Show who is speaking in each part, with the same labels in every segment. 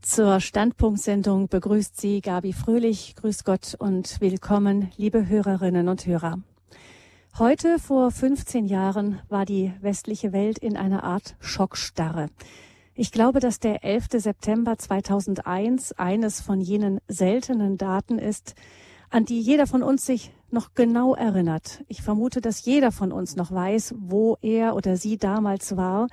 Speaker 1: Zur Standpunktsendung begrüßt Sie Gabi Fröhlich. Grüß Gott und willkommen, liebe Hörerinnen und Hörer. Heute vor 15 Jahren war die westliche Welt in einer Art Schockstarre. Ich glaube, dass der 11. September 2001 eines von jenen seltenen Daten ist, an die jeder von uns sich noch genau erinnert. Ich vermute, dass jeder von uns noch weiß, wo er oder sie damals war,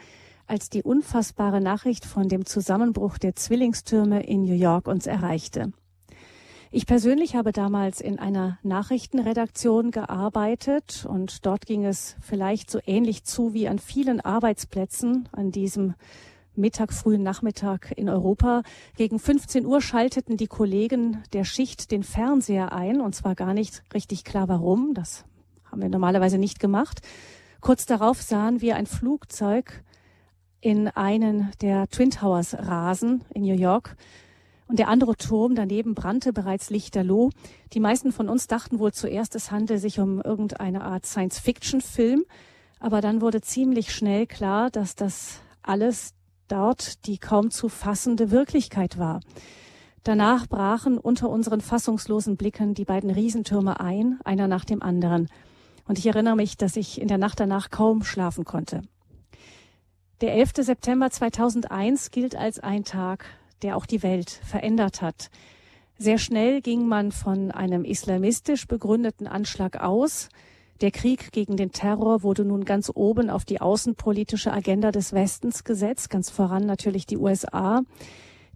Speaker 1: als die unfassbare Nachricht von dem Zusammenbruch der Zwillingstürme in New York uns erreichte. Ich persönlich habe damals in einer Nachrichtenredaktion gearbeitet und dort ging es vielleicht so ähnlich zu wie an vielen Arbeitsplätzen an diesem Mittag, frühen Nachmittag in Europa. Gegen 15 Uhr schalteten die Kollegen der Schicht den Fernseher ein und zwar gar nicht richtig klar warum. Das haben wir normalerweise nicht gemacht. Kurz darauf sahen wir ein Flugzeug in einen der Twin Towers rasen in New York. Und der andere Turm daneben brannte bereits lichterloh. Die meisten von uns dachten wohl zuerst, es handele sich um irgendeine Art Science-Fiction-Film. Aber dann wurde ziemlich schnell klar, dass das alles dort die kaum zu fassende Wirklichkeit war. Danach brachen unter unseren fassungslosen Blicken die beiden Riesentürme ein, einer nach dem anderen. Und ich erinnere mich, dass ich in der Nacht danach kaum schlafen konnte. Der 11. September 2001 gilt als ein Tag, der auch die Welt verändert hat. Sehr schnell ging man von einem islamistisch begründeten Anschlag aus. Der Krieg gegen den Terror wurde nun ganz oben auf die außenpolitische Agenda des Westens gesetzt, ganz voran natürlich die USA.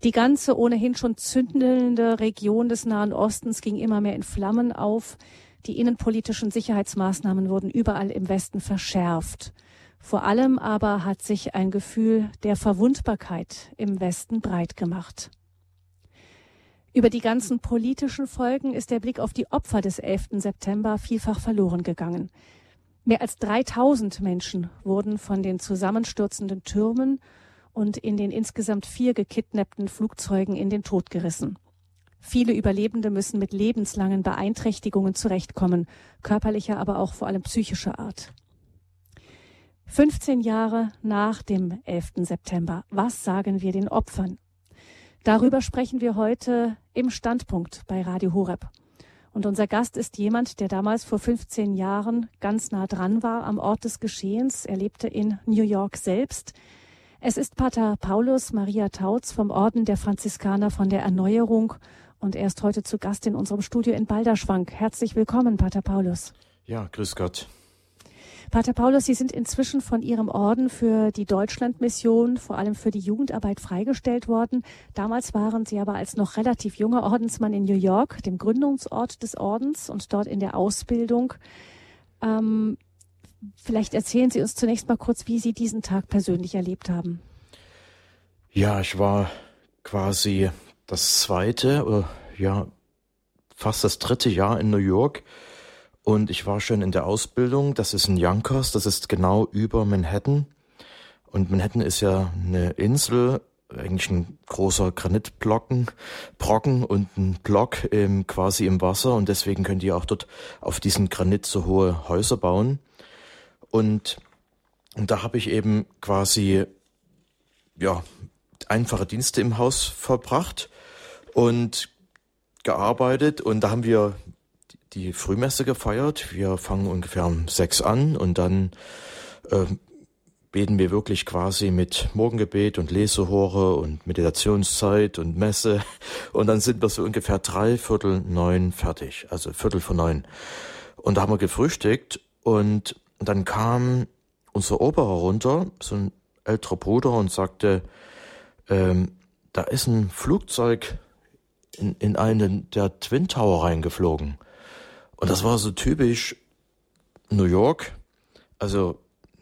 Speaker 1: Die ganze ohnehin schon zündelnde Region des Nahen Ostens ging immer mehr in Flammen auf. Die innenpolitischen Sicherheitsmaßnahmen wurden überall im Westen verschärft. Vor allem aber hat sich ein Gefühl der Verwundbarkeit im Westen breit gemacht. Über die ganzen politischen Folgen ist der Blick auf die Opfer des 11. September vielfach verloren gegangen. Mehr als 3000 Menschen wurden von den zusammenstürzenden Türmen und in den insgesamt vier gekidnappten Flugzeugen in den Tod gerissen. Viele Überlebende müssen mit lebenslangen Beeinträchtigungen zurechtkommen, körperlicher, aber auch vor allem psychischer Art. 15 Jahre nach dem 11. September. Was sagen wir den Opfern? Darüber sprechen wir heute im Standpunkt bei Radio Horeb. Und unser Gast ist jemand, der damals vor 15 Jahren ganz nah dran war am Ort des Geschehens. Er lebte in New York selbst. Es ist Pater Paulus Maria Tautz vom Orden der Franziskaner von der Erneuerung und er ist heute zu Gast in unserem Studio in Balderschwank. Herzlich willkommen, Pater Paulus.
Speaker 2: Ja, grüß Gott.
Speaker 1: Pater Paulus, Sie sind inzwischen von Ihrem Orden für die Deutschlandmission, vor allem für die Jugendarbeit freigestellt worden. Damals waren Sie aber als noch relativ junger Ordensmann in New York, dem Gründungsort des Ordens und dort in der Ausbildung. Ähm, vielleicht erzählen Sie uns zunächst mal kurz, wie Sie diesen Tag persönlich erlebt haben.
Speaker 2: Ja, ich war quasi das zweite oder ja fast das dritte Jahr in New York und ich war schon in der Ausbildung. Das ist in Yonkers, das ist genau über Manhattan. Und Manhattan ist ja eine Insel, eigentlich ein großer Granitblocken, Brocken und ein Block ähm, quasi im Wasser. Und deswegen könnt ihr auch dort auf diesen Granit so hohe Häuser bauen. Und, und da habe ich eben quasi, ja, einfache Dienste im Haus verbracht und gearbeitet. Und da haben wir die Frühmesse gefeiert. Wir fangen ungefähr um sechs an und dann äh, beten wir wirklich quasi mit Morgengebet und Lesehore und Meditationszeit und Messe und dann sind wir so ungefähr drei Viertel neun fertig, also Viertel vor neun. Und da haben wir gefrühstückt und dann kam unser Oberer runter, so ein älterer Bruder und sagte, ähm, da ist ein Flugzeug in, in einen der Twin Tower reingeflogen. Und das war so typisch New York. Also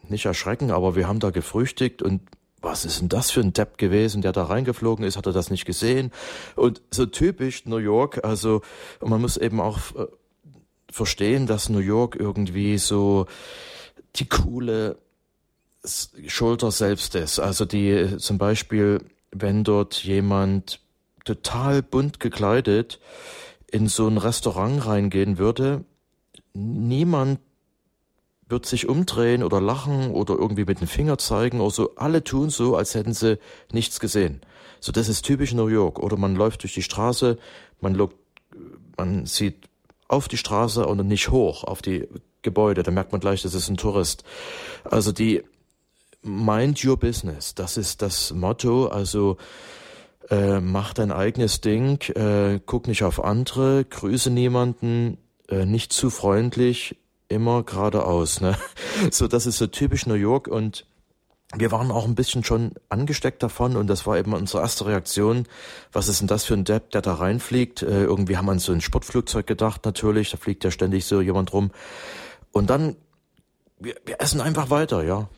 Speaker 2: nicht erschrecken, aber wir haben da gefrühstückt und was ist denn das für ein Depp gewesen, der da reingeflogen ist, hat er das nicht gesehen? Und so typisch New York, also man muss eben auch äh, verstehen, dass New York irgendwie so die coole Schulter selbst ist. Also die zum Beispiel, wenn dort jemand total bunt gekleidet in so ein Restaurant reingehen würde, niemand wird sich umdrehen oder lachen oder irgendwie mit dem Finger zeigen oder so. Alle tun so, als hätten sie nichts gesehen. So, das ist typisch New York. Oder man läuft durch die Straße, man, lockt, man sieht auf die Straße und nicht hoch auf die Gebäude. Da merkt man gleich, das ist ein Tourist. Also die Mind Your Business, das ist das Motto. Also äh, mach dein eigenes Ding, äh, guck nicht auf andere, grüße niemanden, äh, nicht zu freundlich, immer geradeaus. Ne? So, das ist so typisch New York und wir waren auch ein bisschen schon angesteckt davon und das war eben unsere erste Reaktion. Was ist denn das für ein Depp, der da reinfliegt? Äh, irgendwie haben wir an so ein Sportflugzeug gedacht natürlich, da fliegt ja ständig so jemand rum. Und dann, wir, wir essen einfach weiter, ja.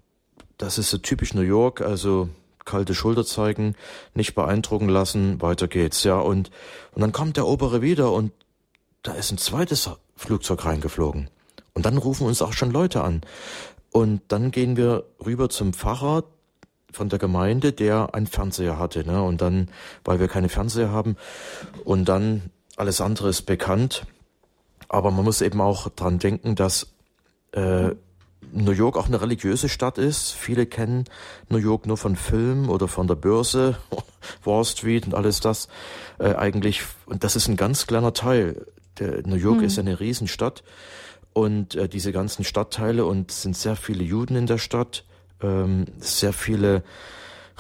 Speaker 2: Das ist so typisch New York, also kalte Schulter zeigen, nicht beeindrucken lassen, weiter geht's, ja. Und, und dann kommt der Obere wieder und da ist ein zweites Flugzeug reingeflogen. Und dann rufen uns auch schon Leute an. Und dann gehen wir rüber zum Pfarrer von der Gemeinde, der einen Fernseher hatte. Ne? Und dann, weil wir keine Fernseher haben, und dann alles andere ist bekannt. Aber man muss eben auch dran denken, dass äh, New York auch eine religiöse Stadt ist. Viele kennen New York nur von Filmen oder von der Börse, Wall Street und alles das. Äh, eigentlich, und das ist ein ganz kleiner Teil. Der, New York mhm. ist eine Riesenstadt und äh, diese ganzen Stadtteile und es sind sehr viele Juden in der Stadt, ähm, sehr viele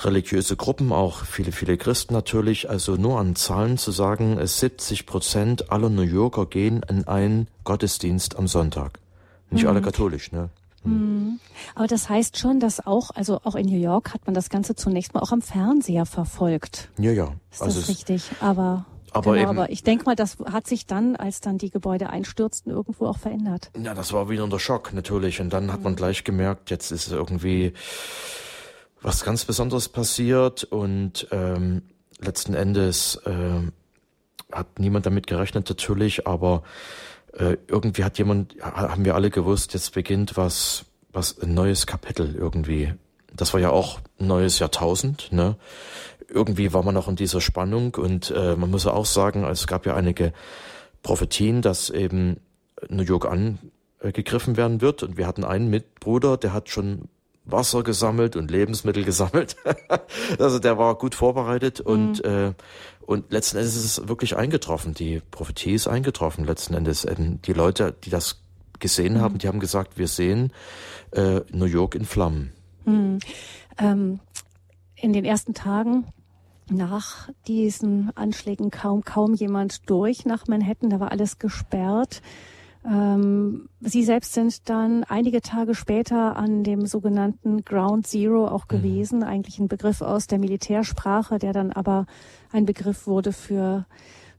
Speaker 2: religiöse Gruppen, auch viele, viele Christen natürlich. Also nur an Zahlen zu sagen, 70 Prozent aller New Yorker gehen in einen Gottesdienst am Sonntag. Nicht mhm. alle katholisch, ne?
Speaker 1: Mhm. Aber das heißt schon, dass auch, also auch in New York hat man das Ganze zunächst mal auch am Fernseher verfolgt.
Speaker 2: Ja, ja.
Speaker 1: Ist also das richtig? Aber
Speaker 2: aber, genau,
Speaker 1: aber ich denke mal, das hat sich dann, als dann die Gebäude einstürzten, irgendwo auch verändert.
Speaker 2: Ja, das war wieder der Schock natürlich. Und dann hat man gleich gemerkt, jetzt ist irgendwie was ganz Besonderes passiert und ähm, letzten Endes äh, hat niemand damit gerechnet natürlich, aber äh, irgendwie hat jemand, haben wir alle gewusst, jetzt beginnt was, was ein neues Kapitel irgendwie. Das war ja auch ein neues Jahrtausend, ne? irgendwie war man noch in dieser Spannung und äh, man muss auch sagen, es gab ja einige Prophetien, dass eben New York angegriffen werden wird und wir hatten einen Mitbruder, der hat schon Wasser gesammelt und Lebensmittel gesammelt. also der war gut vorbereitet und mhm. äh, und letzten Endes ist es wirklich eingetroffen. Die Prophetie ist eingetroffen letzten Endes. Die Leute, die das gesehen mhm. haben, die haben gesagt, wir sehen äh, New York in Flammen.
Speaker 1: Mhm. Ähm, in den ersten Tagen nach diesen Anschlägen kaum, kaum jemand durch nach Manhattan. Da war alles gesperrt. Ähm, Sie selbst sind dann einige Tage später an dem sogenannten Ground Zero auch mhm. gewesen, mhm. eigentlich ein Begriff aus der Militärsprache, der dann aber ein Begriff wurde für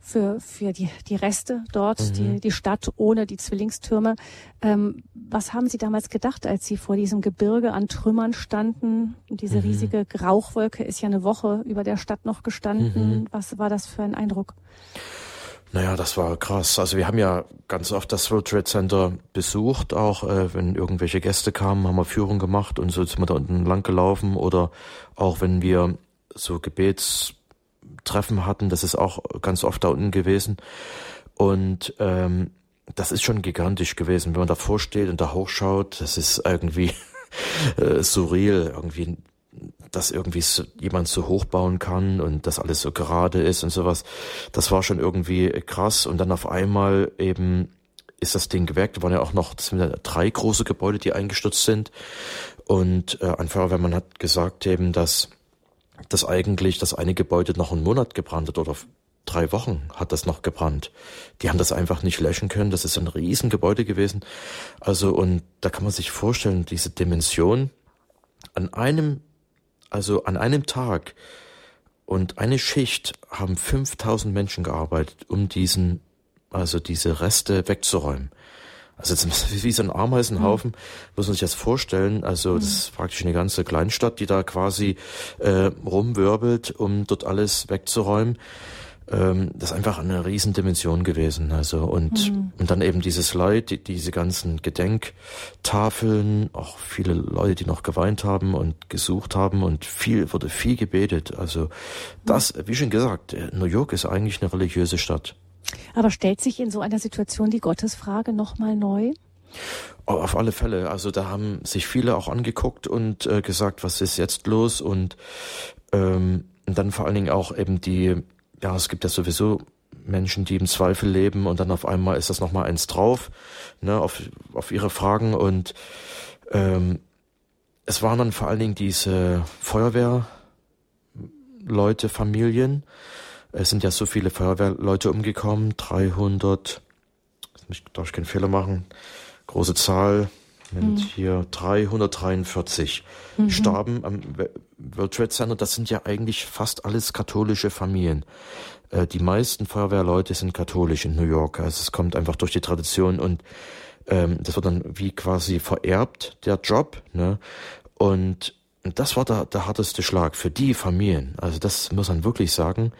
Speaker 1: für, für die, die Reste dort, mhm. die, die Stadt ohne die Zwillingstürme. Ähm, was haben Sie damals gedacht, als Sie vor diesem Gebirge an Trümmern standen? Diese mhm. riesige Rauchwolke ist ja eine Woche über der Stadt noch gestanden. Mhm. Was war das für ein Eindruck?
Speaker 2: Naja, das war krass. Also wir haben ja ganz oft das World Trade Center besucht, auch äh, wenn irgendwelche Gäste kamen, haben wir Führung gemacht und so sind wir da unten lang gelaufen oder auch wenn wir so Gebets Treffen hatten. Das ist auch ganz oft da unten gewesen. Und ähm, das ist schon gigantisch gewesen, wenn man davor steht und da hochschaut. Das ist irgendwie äh, surreal, irgendwie, dass irgendwie so, jemand so hochbauen kann und das alles so gerade ist und sowas. Das war schon irgendwie krass. Und dann auf einmal eben ist das Ding weg. Da waren ja auch noch, drei große Gebäude, die eingestürzt sind. Und äh, ein Feuerwehrmann hat gesagt eben, dass dass eigentlich das eine Gebäude noch einen Monat gebrannt hat oder drei Wochen hat das noch gebrannt. Die haben das einfach nicht löschen können. Das ist ein Riesengebäude gewesen. Also, und da kann man sich vorstellen, diese Dimension an einem, also an einem Tag und eine Schicht haben 5000 Menschen gearbeitet, um diesen, also diese Reste wegzuräumen. Also wie so ein Ameisenhaufen, mhm. muss man sich das vorstellen. Also das ist praktisch eine ganze Kleinstadt, die da quasi äh, rumwirbelt, um dort alles wegzuräumen. Ähm, das ist einfach eine Riesendimension gewesen. Also und mhm. und dann eben dieses Leid, die, diese ganzen Gedenktafeln, auch viele Leute, die noch geweint haben und gesucht haben und viel wurde viel gebetet. Also das, wie schon gesagt, New York ist eigentlich eine religiöse Stadt.
Speaker 1: Aber stellt sich in so einer Situation die Gottesfrage nochmal neu?
Speaker 2: Auf alle Fälle. Also da haben sich viele auch angeguckt und äh, gesagt, was ist jetzt los? Und, ähm, und dann vor allen Dingen auch eben die, ja, es gibt ja sowieso Menschen, die im Zweifel leben und dann auf einmal ist das nochmal eins drauf, ne, auf, auf ihre Fragen und ähm, es waren dann vor allen Dingen diese Feuerwehrleute, Familien. Es sind ja so viele Feuerwehrleute umgekommen, 300, ich darf ich keinen Fehler machen, große Zahl, Moment, mhm. hier 343 mhm. starben am World Trade Center. Das sind ja eigentlich fast alles katholische Familien. Äh, die meisten Feuerwehrleute sind katholisch in New York. Also es kommt einfach durch die Tradition und ähm, das wird dann wie quasi vererbt, der Job. Ne? Und das war der, der harteste Schlag für die Familien. Also das muss man wirklich sagen.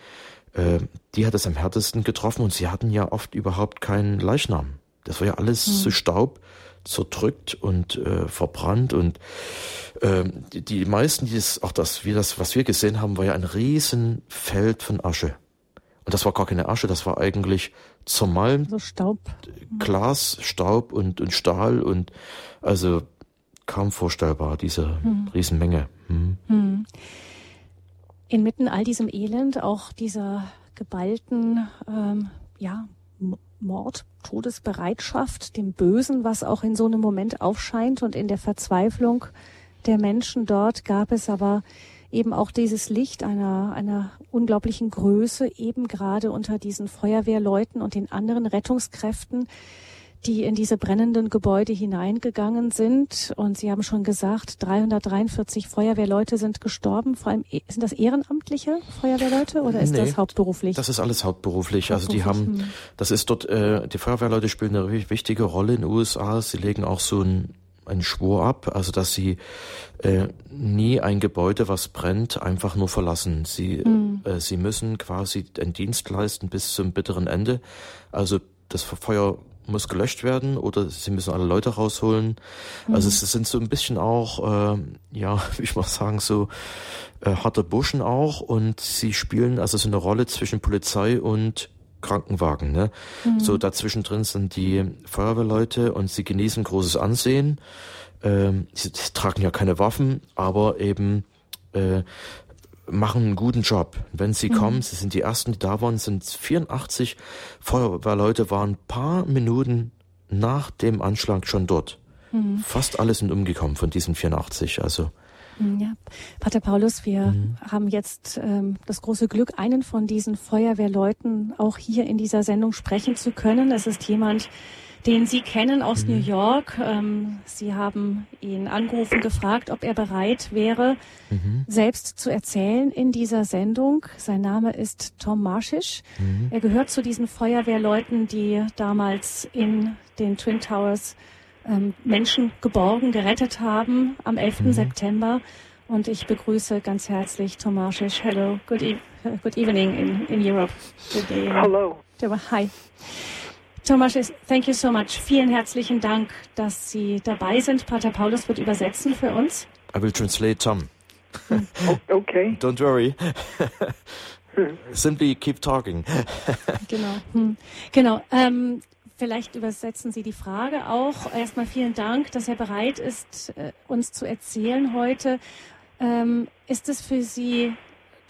Speaker 2: Äh, die hat es am härtesten getroffen und sie hatten ja oft überhaupt keinen Leichnam. Das war ja alles mhm. zu Staub zerdrückt und äh, verbrannt und ähm, die, die meisten, die das, auch das, wie das, was wir gesehen haben, war ja ein Riesenfeld von Asche. Und das war gar keine Asche, das war eigentlich zermalmt.
Speaker 1: So Staub.
Speaker 2: Glas, Staub und, und Stahl und also kaum vorstellbar, diese hm. Riesenmenge. Hm. Hm.
Speaker 1: Inmitten all diesem Elend, auch dieser geballten, ähm, ja, Mord, Todesbereitschaft, dem Bösen, was auch in so einem Moment aufscheint und in der Verzweiflung der Menschen dort gab es aber eben auch dieses Licht einer, einer unglaublichen Größe, eben gerade unter diesen Feuerwehrleuten und den anderen Rettungskräften, die in diese brennenden Gebäude hineingegangen sind. Und Sie haben schon gesagt, 343 Feuerwehrleute sind gestorben. Vor allem, sind das ehrenamtliche Feuerwehrleute oder ist nee, das hauptberuflich?
Speaker 2: Das ist alles hauptberuflich. hauptberuflich. Also die haben, hm. das ist dort, äh, die Feuerwehrleute spielen eine wichtige Rolle in den USA. Sie legen auch so ein einen Schwur ab, also dass sie äh, nie ein Gebäude, was brennt, einfach nur verlassen. Sie, mhm. äh, sie müssen quasi einen Dienst leisten bis zum bitteren Ende. Also das Feuer muss gelöscht werden oder sie müssen alle Leute rausholen. Mhm. Also es sind so ein bisschen auch, äh, ja, wie ich mal sagen, so äh, harte Burschen auch und sie spielen also so eine Rolle zwischen Polizei und Krankenwagen. Ne? Mhm. So dazwischen drin sind die Feuerwehrleute und sie genießen großes Ansehen. Ähm, sie, sie tragen ja keine Waffen, aber eben äh, machen einen guten Job. Wenn sie mhm. kommen, sie sind die ersten, die da waren, sind 84 Feuerwehrleute waren ein paar Minuten nach dem Anschlag schon dort. Mhm. Fast alle sind umgekommen von diesen 84. Also
Speaker 1: hm, ja, Pater Paulus, wir mhm. haben jetzt ähm, das große Glück, einen von diesen Feuerwehrleuten auch hier in dieser Sendung sprechen zu können. Es ist jemand, den Sie kennen aus mhm. New York. Ähm, Sie haben ihn angerufen, gefragt, ob er bereit wäre, mhm. selbst zu erzählen in dieser Sendung. Sein Name ist Tom Marschisch. Mhm. Er gehört zu diesen Feuerwehrleuten, die damals in den Twin Towers ähm, Menschen geborgen, gerettet haben am 11. Mhm. September. Und ich begrüße ganz herzlich Tomashish. Hello, good, e good evening in, in Europe.
Speaker 3: Today. Hello.
Speaker 1: Hi. Tomashish, thank you so much. Vielen herzlichen Dank, dass Sie dabei sind. Pater Paulus wird übersetzen für uns.
Speaker 2: I will translate Tom.
Speaker 3: oh, okay.
Speaker 2: Don't worry. Simply keep talking.
Speaker 1: genau. Hm. Genau. Ähm, Vielleicht übersetzen Sie die Frage auch. Erstmal vielen Dank, dass er bereit ist, äh, uns zu erzählen heute. Ähm, ist es für Sie,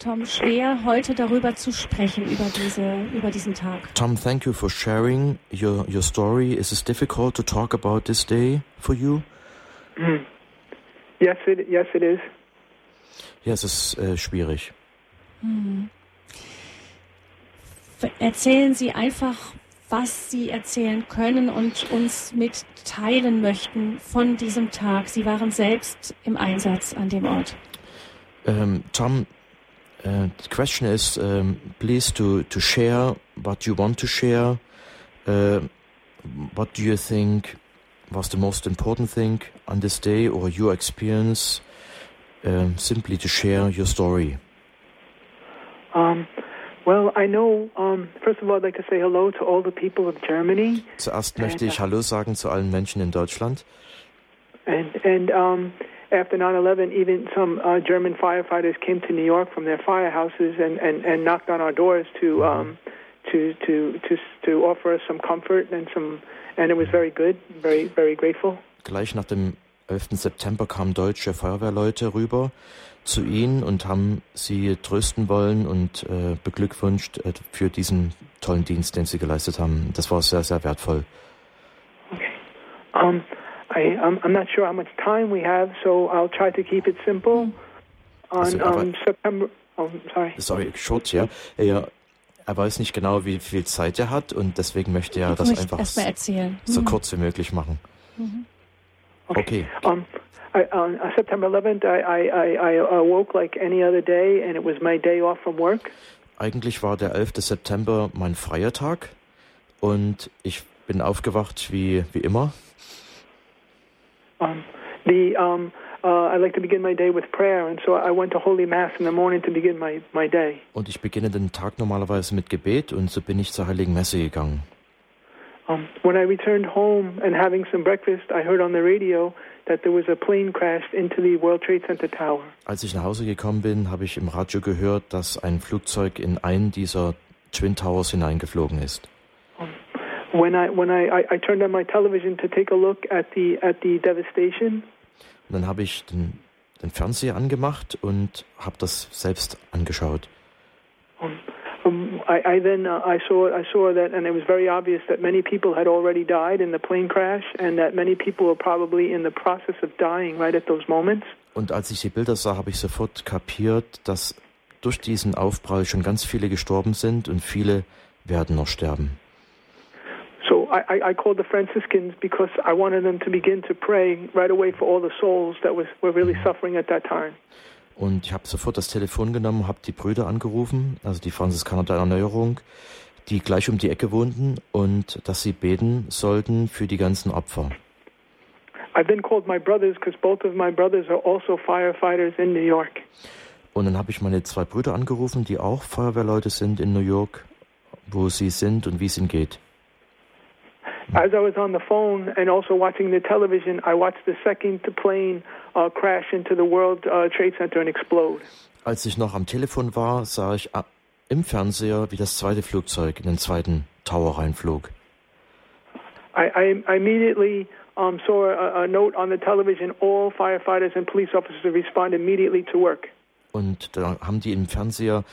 Speaker 1: Tom, schwer, heute darüber zu sprechen, über, diese, über diesen Tag?
Speaker 2: Tom, thank you for sharing your, your story. Is it difficult to talk about this day for you?
Speaker 3: Mm. Yes, it, yes, it is.
Speaker 2: Ja, es ist äh, schwierig. Hm.
Speaker 1: Erzählen Sie einfach, was Sie erzählen können und uns mitteilen möchten von diesem Tag. Sie waren selbst im Einsatz an dem Ort.
Speaker 2: Um, Tom, uh, the question is, um, please to, to share what you want to share. Uh, what do you think was the most important thing on this day or your experience? Um, simply to share your story.
Speaker 3: Um, Well, I know, um, first of all, I'd like to say hello to all the people of Germany.
Speaker 2: Zuerst möchte ich uh, Hallo sagen zu allen Menschen in Deutschland.
Speaker 3: And, and um, after 9-11, even some uh, German firefighters came to New York from their firehouses and, and, and knocked on our doors to, mhm. um, to to to to offer us some comfort and some, and it was very good, very very grateful.
Speaker 2: Gleich nach dem 11. September kamen deutsche Feuerwehrleute rüber zu ihnen und haben sie trösten wollen und äh, beglückwünscht äh, für diesen tollen Dienst, den sie geleistet haben. Das war sehr, sehr wertvoll.
Speaker 3: Okay. Um, I, I'm, I'm not sure how much time we have, so I'll try to keep it simple. On
Speaker 2: Also,
Speaker 3: um, September, oh, sorry.
Speaker 2: Sorry, short, ja. Er, er weiß nicht genau, wie viel Zeit er hat und deswegen möchte er
Speaker 1: Ich
Speaker 2: das einfach
Speaker 1: erzählen.
Speaker 2: so
Speaker 1: Mhm.
Speaker 2: kurz wie möglich machen. Okay.
Speaker 3: Um, I, on uh, September 11th, I, I, I, I awoke like any other day, and it was my day off from work.
Speaker 2: Eigentlich war der 11. September mein freier Tag und ich bin aufgewacht wie, wie immer.
Speaker 3: Um, the um, uh, I like to begin my day with prayer, and so I went to Holy Mass in the morning to begin my, my day.
Speaker 2: Und ich beginne den Tag normalerweise mit Gebet und so bin ich zur Heiligen Messe gegangen.
Speaker 3: Um, when I returned home and having some breakfast, I heard on the radio that there was a plane crashed into the World Trade Center tower.
Speaker 2: Als ich nach Hause gekommen bin, habe ich im Radio gehört, dass ein Flugzeug in einen dieser Twin Towers hineingeflogen ist.
Speaker 3: When I when I, I, I turned on my television to take a look at the at the devastation,
Speaker 2: Und dann habe ich den, den Fernseher angemacht und habe das selbst angeschaut.
Speaker 3: um, I, I then uh, I saw I saw that, and it was very obvious that many people had already died in the plane crash, and that many people were probably in the process of dying right at those moments.
Speaker 2: Und als ich die Bilder sah, habe ich sofort kapiert, dass durch diesen Aufprall schon ganz viele gestorben sind und viele werden noch sterben.
Speaker 3: So I, I, called the Franciscans because I wanted them to begin to pray right away for all the souls that was were really suffering at that time.
Speaker 2: Und ich habe sofort das Telefon genommen, habe die Brüder angerufen, also die Franziskaner der Erneuerung, die gleich um die Ecke wohnten und dass sie beten sollten für die ganzen Opfer.
Speaker 3: I then called my brothers because both of my brothers are also firefighters in New York.
Speaker 2: Und dann habe ich meine zwei Brüder angerufen, die auch Feuerwehrleute sind in New York, wo sie sind und wie es ihnen geht.
Speaker 3: As I was on the phone and also watching the television, I watched the second plane uh, crash into the World uh, Trade Center and explode.
Speaker 2: Als ich noch am Telefon war, sah ich ah, im Fernseher, wie das zweite Flugzeug in den zweiten Tower reinflog.
Speaker 3: I, I, immediately um, saw a, a note on the television: all firefighters and police officers respond immediately to work.
Speaker 2: Und da haben die im Fernseher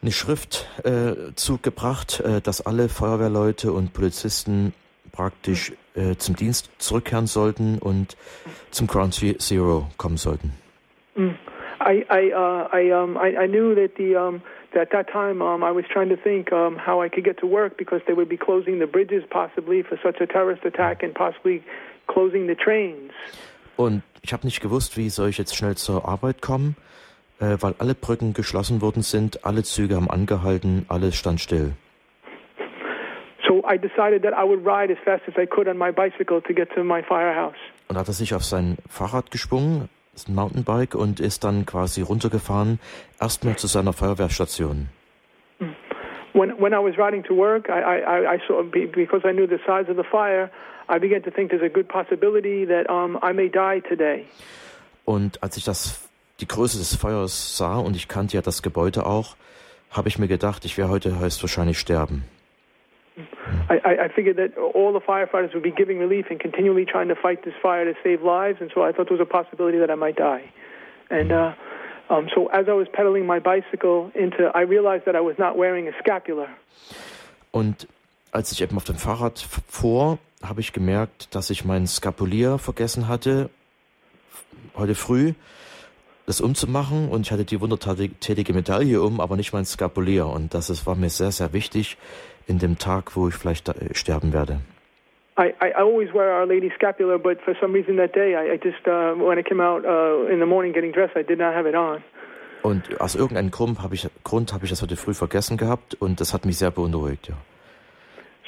Speaker 2: eine Schrift äh, zugebracht, äh, dass alle Feuerwehrleute und Polizisten praktisch äh, zum Dienst zurückkehren sollten und zum Ground Zero kommen sollten.
Speaker 3: I I uh, I um I, I knew that the um that that time um I was trying to think um how I could get to work because they would be closing the bridges possibly for such a terrorist attack and possibly closing the trains.
Speaker 2: Und ich habe nicht gewusst, wie soll ich jetzt schnell zur Arbeit kommen, äh, weil alle Brücken geschlossen worden sind, alle Züge haben angehalten, alles stand still.
Speaker 3: I decided that I would ride as fast as I could on my bicycle to get to my firehouse.
Speaker 2: Und hat er sich auf sein Fahrrad geschwungen, das ist ein Mountainbike, und ist dann quasi runtergefahren, erstmal zu seiner Feuerwehrstation.
Speaker 3: When when I was riding to work, I I, I- saw be- because I knew the size of the fire, I began to think there's a good possibility that um I may die today.
Speaker 2: Und als ich das, die Größe des Feuers sah und ich kannte ja das Gebäude auch, habe ich mir gedacht, ich werde heute höchstwahrscheinlich sterben.
Speaker 3: I, I, I figured that all the firefighters would be giving relief and continually trying to fight this fire to save lives, and so I thought there was a possibility that I might die. And uh, um, so as I was pedaling my bicycle into, I realized that I was not wearing a scapular.
Speaker 2: Und als ich eben auf dem Fahrrad fuhr, habe ich gemerkt, dass ich mein Skapulier vergessen hatte, heute früh, das umzumachen. Und ich hatte die wundertätige Medaille um, aber nicht mein Skapulier. Und das ist, war mir sehr, sehr wichtig in dem Tag, wo ich vielleicht äh, sterben werde.
Speaker 3: I, I always wear Our Lady scapular, but for some reason that day, I, I just, uh, when I came out uh, in the morning getting dressed, I did not have it on.
Speaker 2: Und aus irgendeinem Grund habe ich, Grund habe ich das heute früh vergessen gehabt und das hat mich sehr beunruhigt, ja.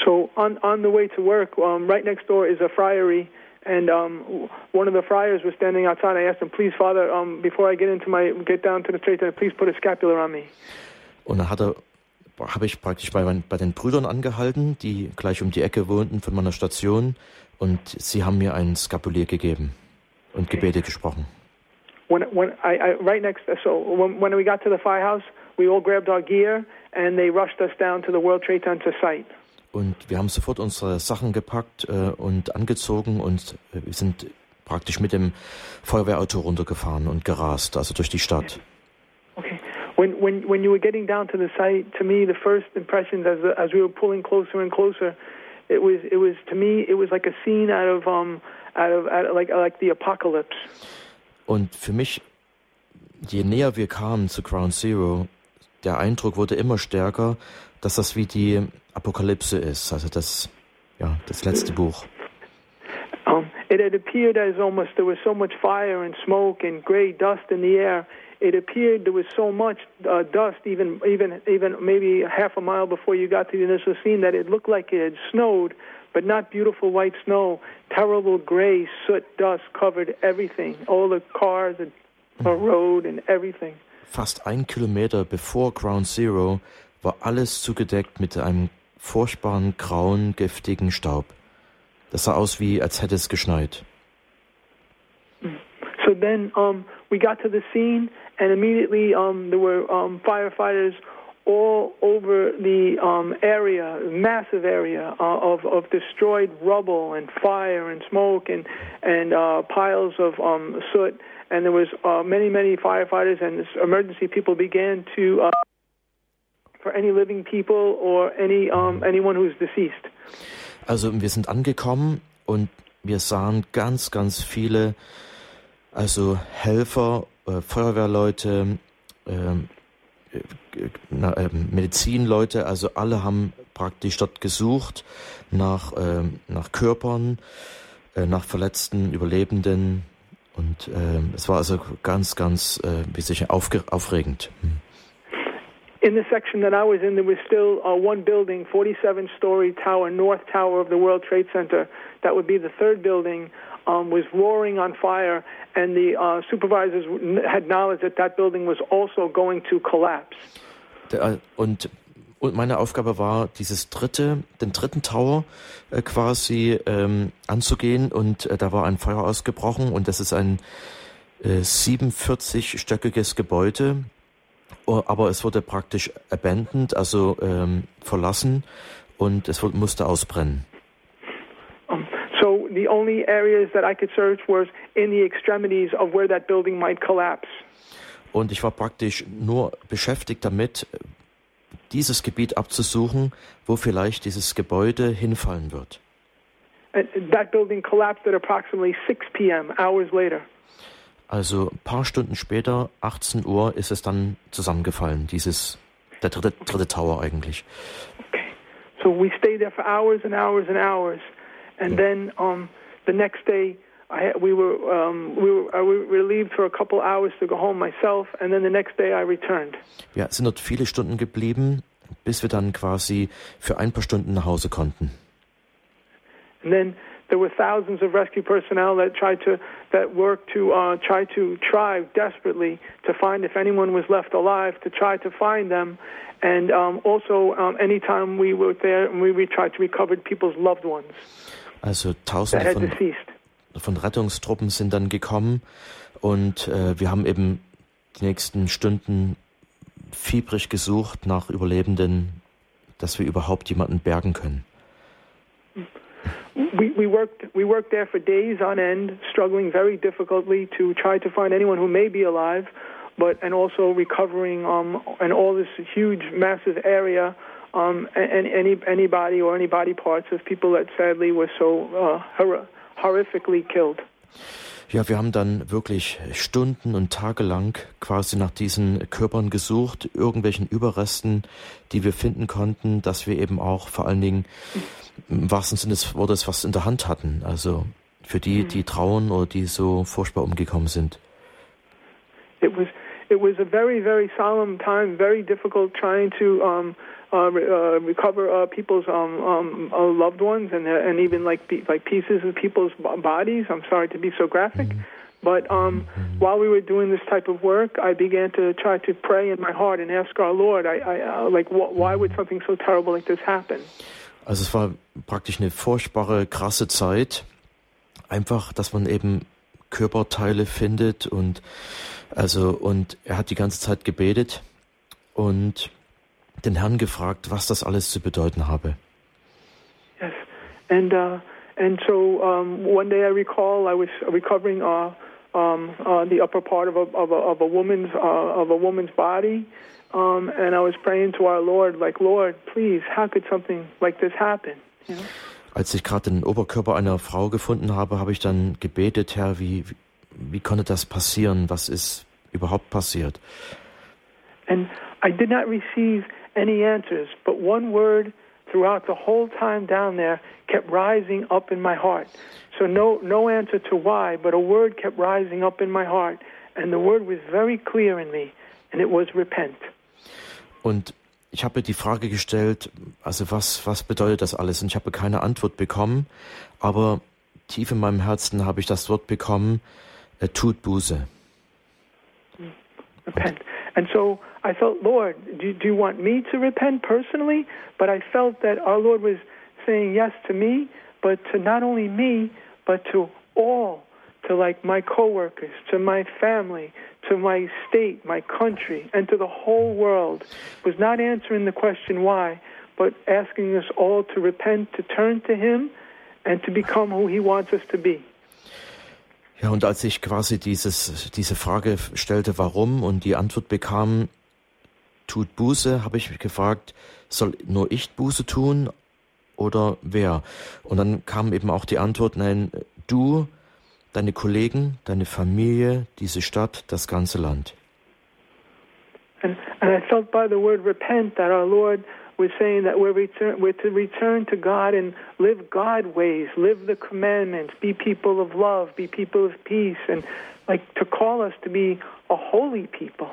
Speaker 3: So on on the way to work, um, right next door is a friary, and um, one of the friars was standing outside. I asked him, "Please, Father, um, before I get into my get down to the center, please put a scapular on me."
Speaker 2: Und dann hat er, habe ich praktisch bei, bei den Brüdern angehalten, die gleich um die Ecke wohnten von meiner Station. Und sie haben mir ein Skapulier gegeben und Gebete gesprochen.
Speaker 3: When when I, I right next, so when when we got to the firehouse, we all grabbed our gear and they rushed us down to the World Trade Center site.
Speaker 2: Und wir haben sofort unsere Sachen gepackt äh, und angezogen und äh, wir sind praktisch mit dem Feuerwehrauto runtergefahren und gerast, also durch die Stadt.
Speaker 3: When when when you were getting down to the site, to me, the first impressions as as we were pulling closer and closer, it was it was to me it was like a scene out of um out of, out of like like the apocalypse.
Speaker 2: Und für mich, je näher wir kamen zu Ground Zero, der Eindruck wurde immer stärker, dass das wie die Apokalypse ist, also das, ja, das letzte Buch.
Speaker 3: Um, it had appeared as almost there was so much fire and smoke and gray dust in the air. It appeared there was so much uh, dust, even even even maybe half a mile before you got to the initial scene, that it looked like it had snowed, but not beautiful white snow. Terrible gray soot dust covered everything, all the cars and the road and everything.
Speaker 2: Fast ein Kilometer bevor Ground Zero war alles zugedeckt mit einem furchtbaren, grauen, giftigen Staub. Das sah aus wie, als hätte es geschneit.
Speaker 3: So then um, we got to the scene, and immediately um, there were um, firefighters all over the um, area, massive area uh, of, of destroyed rubble and fire and smoke and and uh, piles of um, soot. And there was uh, many, many firefighters and this emergency people began to uh, for any living people or any um, anyone who's deceased.
Speaker 2: Also wir sind angekommen und wir sahen ganz, ganz viele, also Helfer, äh, Feuerwehrleute, ähm, äh, na, äh, Medizinleute, also alle haben praktisch dort gesucht nach, ähm, nach Körpern, äh, nach Verletzten, Überlebenden. Und ähm, es war also ganz, ganz, äh, aufregend. Hm.
Speaker 3: In the section that I was in, there was still uh, one building, 47 story tower, North Tower of the World Trade Center. That would be the third building, um, was roaring on fire, and the uh, supervisors had knowledge that that building was also going to collapse.
Speaker 2: Der, und, und meine Aufgabe war, dieses dritte, den dritten Tower äh, quasi ähm, anzugehen und äh, da war ein Feuer ausgebrochen und das ist ein äh, 47-stöckiges Gebäude, Oh, aber es wurde praktisch abandoned, also ähm, verlassen und es musste ausbrennen.
Speaker 3: Um, so the only areas that I could search was in the extremities of where that building might collapse.
Speaker 2: Und ich war praktisch nur beschäftigt damit, dieses Gebiet abzusuchen, wo vielleicht dieses Gebäude hinfallen wird.
Speaker 3: That building collapsed at approximately 6 p.m., hours later.
Speaker 2: Also ein paar Stunden später, 18 Uhr, ist es dann zusammengefallen, dieses, der dritte, dritte Tower eigentlich.
Speaker 3: Okay. So we stayed there for hours and hours and hours, and then um, the next day I we were um, we were I were relieved for a couple hours to go home myself, and then the next day I returned.
Speaker 2: Wir sind dort viele Stunden geblieben, bis wir dann quasi für ein paar Stunden nach Hause konnten.
Speaker 3: And then there were thousands of rescue personnel that tried to that worked to uh, try to try desperately to find if anyone was left alive to try to find them and um, also um, anytime we were there we, we tried to recover people's loved ones
Speaker 2: Also
Speaker 3: that
Speaker 2: Tausende
Speaker 3: had
Speaker 2: von,
Speaker 3: deceased
Speaker 2: von Rettungstruppen sind dann gekommen und äh, wir haben eben die nächsten Stunden fiebrig gesucht nach Überlebenden, dass wir überhaupt jemanden bergen können.
Speaker 3: we, we worked we worked there for days on end struggling very difficultly to try to find anyone who may be alive but and also recovering um and all this huge massive area um and, any anybody or any body parts of people that sadly were so uh, hor- horrifically killed
Speaker 2: Ja, wir haben dann wirklich Stunden und Tage lang quasi nach diesen Körpern gesucht, irgendwelchen Überresten, die wir finden konnten, dass wir eben auch vor allen Dingen im wahrsten Sinne des Wortes was in der Hand hatten. Also für die, die trauen oder die so furchtbar umgekommen sind.
Speaker 3: it was it was a very very solemn time very difficult trying to um uh, re- recover uh, people's um, um, uh, loved ones and uh, and even like like pieces of people's bodies. I'm sorry to be so graphic, but um, while we were doing this type of work, I began to try to pray in my heart and ask our Lord, I, I uh, like, wh- why would something so terrible like this happen?
Speaker 2: Also es war praktisch eine furchtbare, krasse Zeit. Einfach, dass man eben Körperteile findet und also und er hat die ganze Zeit gebetet und den Herrn gefragt, was das alles zu bedeuten habe.
Speaker 3: Yes, and uh, and so um, one day I recall I was recovering uh, um, uh, the upper part of a of a, of a woman's uh, of a woman's body, um, and I was praying to our Lord, like Lord, please, how could something like this happen? You know?
Speaker 2: Als ich gerade den Oberkörper einer Frau gefunden habe, habe ich dann gebetet, Herr, wie, wie, wie konnte das passieren? Was ist überhaupt passiert?
Speaker 3: And I did not receive any answers, but one word throughout the whole time down there kept rising up in my heart. So no no answer to why, but a word kept rising up in my heart, and the word was very clear in me, and it was repent.
Speaker 2: Und ich habe die Frage gestellt, also was, was bedeutet das alles? Und ich habe keine Antwort bekommen, aber tief in meinem Herzen habe ich das Wort bekommen, äh, tut Buße.
Speaker 3: Repent. And so I felt, Lord, do, do you want me to repent personally? But I felt that our Lord was saying yes to me, but to not only me, but to all, to like my coworkers, to my family, to my state, my country, and to the whole world. Was not answering the question why, but asking us all to repent, to turn to Him, and to become who He wants us to be.
Speaker 2: Ja, und als ich quasi dieses, diese Frage stellte, warum, und die Antwort bekam, tut Buße, habe ich mich gefragt, soll nur ich Buße tun oder wer? Und dann kam eben auch die Antwort, nein, du, deine Kollegen, deine Familie, diese Stadt, das ganze Land.
Speaker 3: And, and I felt by the word repent that our Lord was saying that we're, return, we're to return to God and live God ways, live the commandments, be people of love, be people of peace, and like to call us to be a holy people.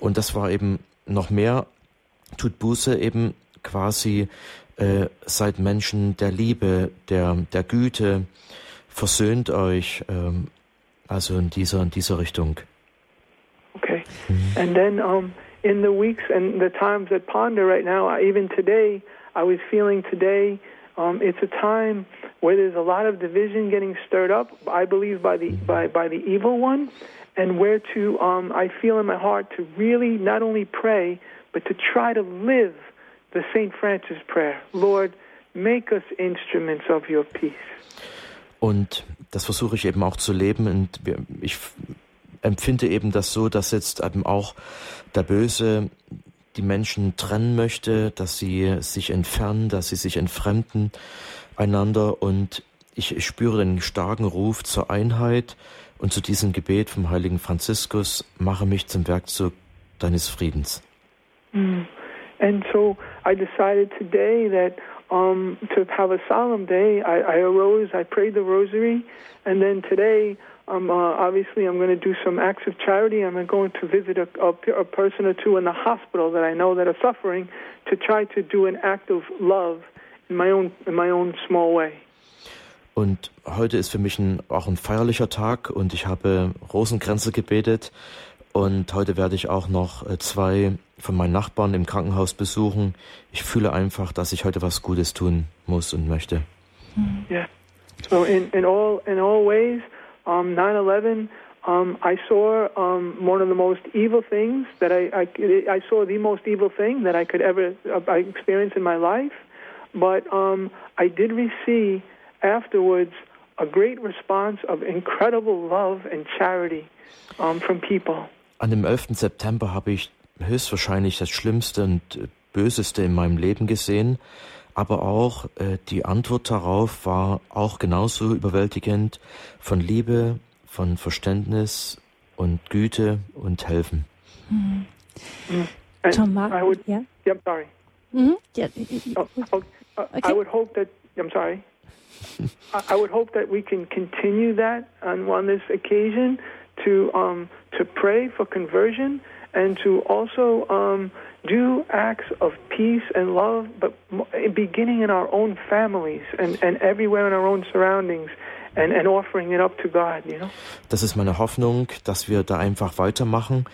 Speaker 2: Und das war eben noch mehr, tut Buße eben quasi äh, seid Menschen der Liebe, der, der Güte, versöhnt euch, ähm, also in dieser, in dieser Richtung.
Speaker 3: Okay. And then um, in the weeks and the times that ponder right now, even today, I was feeling today um, it's a time where there's a lot of division getting stirred up, I believe, by the by, by the evil one, and where to um, I feel in my heart to really not only pray, but to try to live the St. Francis prayer. Lord, make us instruments of your peace.
Speaker 2: Und das versuche ich eben auch zu leben. Und ich empfinde eben das so, dass jetzt eben auch der Böse die Menschen trennen möchte, dass sie sich entfernen, dass sie sich entfremden einander. Und ich, spüre den starken Ruf zur Einheit und zu diesem Gebet vom heiligen Franziskus, mache mich zum Werkzeug deines Friedens.
Speaker 3: And so I decided today that um, to have a solemn day. I, I arose, I prayed the rosary, and then today, um, uh, obviously, I'm going to do some acts of charity. I'm going to visit a, a, a person or two in the hospital that I know that are suffering to try to do an act of love in my own in my own small way.
Speaker 2: Und heute ist für mich ein, auch ein feierlicher Tag und ich habe Rosenkränze gebetet. Und heute werde ich auch noch äh, zwei von meinen Nachbarn im Krankenhaus besuchen. Ich fühle einfach, dass ich heute was Gutes tun muss und möchte.
Speaker 3: Yeah. So in, in all in all ways, um, 9/11, um, I saw um, one of the most evil things that I, I I saw the most evil thing that I could ever uh, I experience in my life, but um, I did receive afterwards a great response of incredible love and charity um, from people.
Speaker 2: An dem 11. September habe ich höchstwahrscheinlich das Schlimmste und äh, Böseste in meinem Leben gesehen. Aber auch äh, die Antwort darauf war auch genauso überwältigend von Liebe, von Verständnis und Güte und Helfen.
Speaker 3: And
Speaker 1: Tom Mark,
Speaker 3: I would,
Speaker 1: yeah.
Speaker 3: yeah, I'm sorry.
Speaker 1: Mhm. Yeah.
Speaker 3: Oh, oh,
Speaker 1: Okay.
Speaker 3: I would hope that I'm sorry. I, I would hope that we can continue that on, on this occasion to um, to pray for conversion and to also um, do acts of peace and love, but mo- beginning in our own families and, and everywhere in our own surroundings, and, and offering it up to God. You know.
Speaker 2: Das ist meine Hoffnung, dass wir da einfach weitermachen,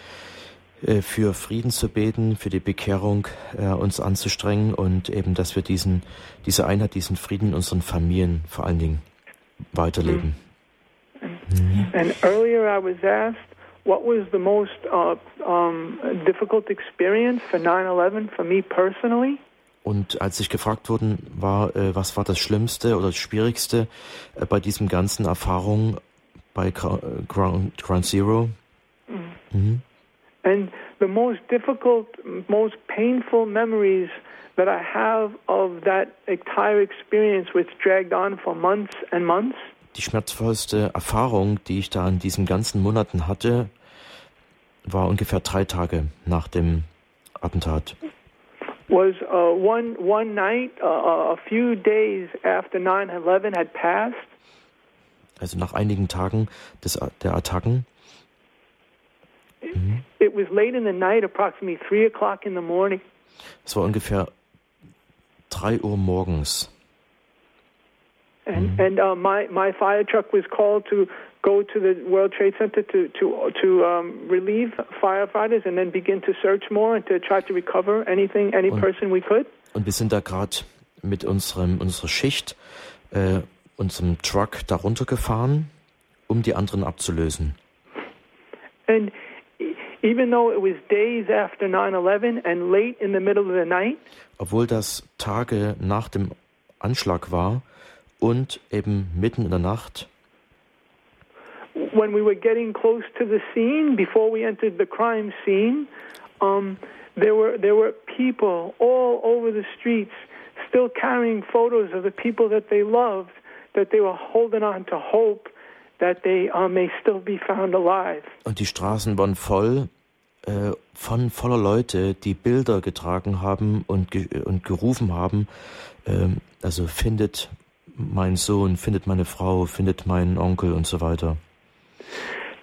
Speaker 2: äh, für Frieden zu beten, für die Bekehrung äh, uns anzustrengen und eben, dass wir diesen, diese Einheit, diesen Frieden in unseren Familien vor allen Dingen weiterleben.
Speaker 3: And earlier I was asked what was the most uh, um, difficult experience for 9/11 for me personally?
Speaker 2: Und als ich gefragt worden war, äh, was war das Schlimmste oder das Schwierigste äh, bei diesem ganzen Erfahrung bei äh, Ground, Ground Zero? Mhm.
Speaker 3: And the most difficult, most painful memories that I have of that entire experience, which dragged on for months and months,
Speaker 2: Die schmerzvollste Erfahrung, die ich da in diesen ganzen Monaten hatte, war ungefähr drei Tage nach dem Attentat.
Speaker 3: was uh, one one night, uh, a few days after 9/11 had passed.
Speaker 2: Also nach einigen Tagen des, der Attacken.
Speaker 3: It was late in the night, approximately three o'clock in the morning,
Speaker 2: Es war ungefähr drei Uhr morgens.
Speaker 3: And and uh, my my fire truck was called to go to the World Trade Center to to to um, relieve firefighters and then begin to search more and to try to recover anything, any
Speaker 2: Und-
Speaker 3: person we could.
Speaker 2: Und wir sind da gerade mit unserem, unserer Schicht, äh, unserem Truck da runtergefahren, um die anderen abzulösen.
Speaker 3: And e- even though it was days after 9/11 and late in the middle of the night,
Speaker 2: Obwohl das Tage nach dem Anschlag war und eben mitten in der Nacht,
Speaker 3: when we were getting close to the scene, before we entered the crime scene, um, there were there were people all over the streets still carrying photos of the people that they loved, that they were holding on to hope that they uh, may still be found alive.
Speaker 2: und die Straßen waren voll äh, von voller Leute, die Bilder getragen haben und, ge und gerufen haben, ähm, also findet mein Sohn, findet meine Frau, findet meinen Onkel und so weiter.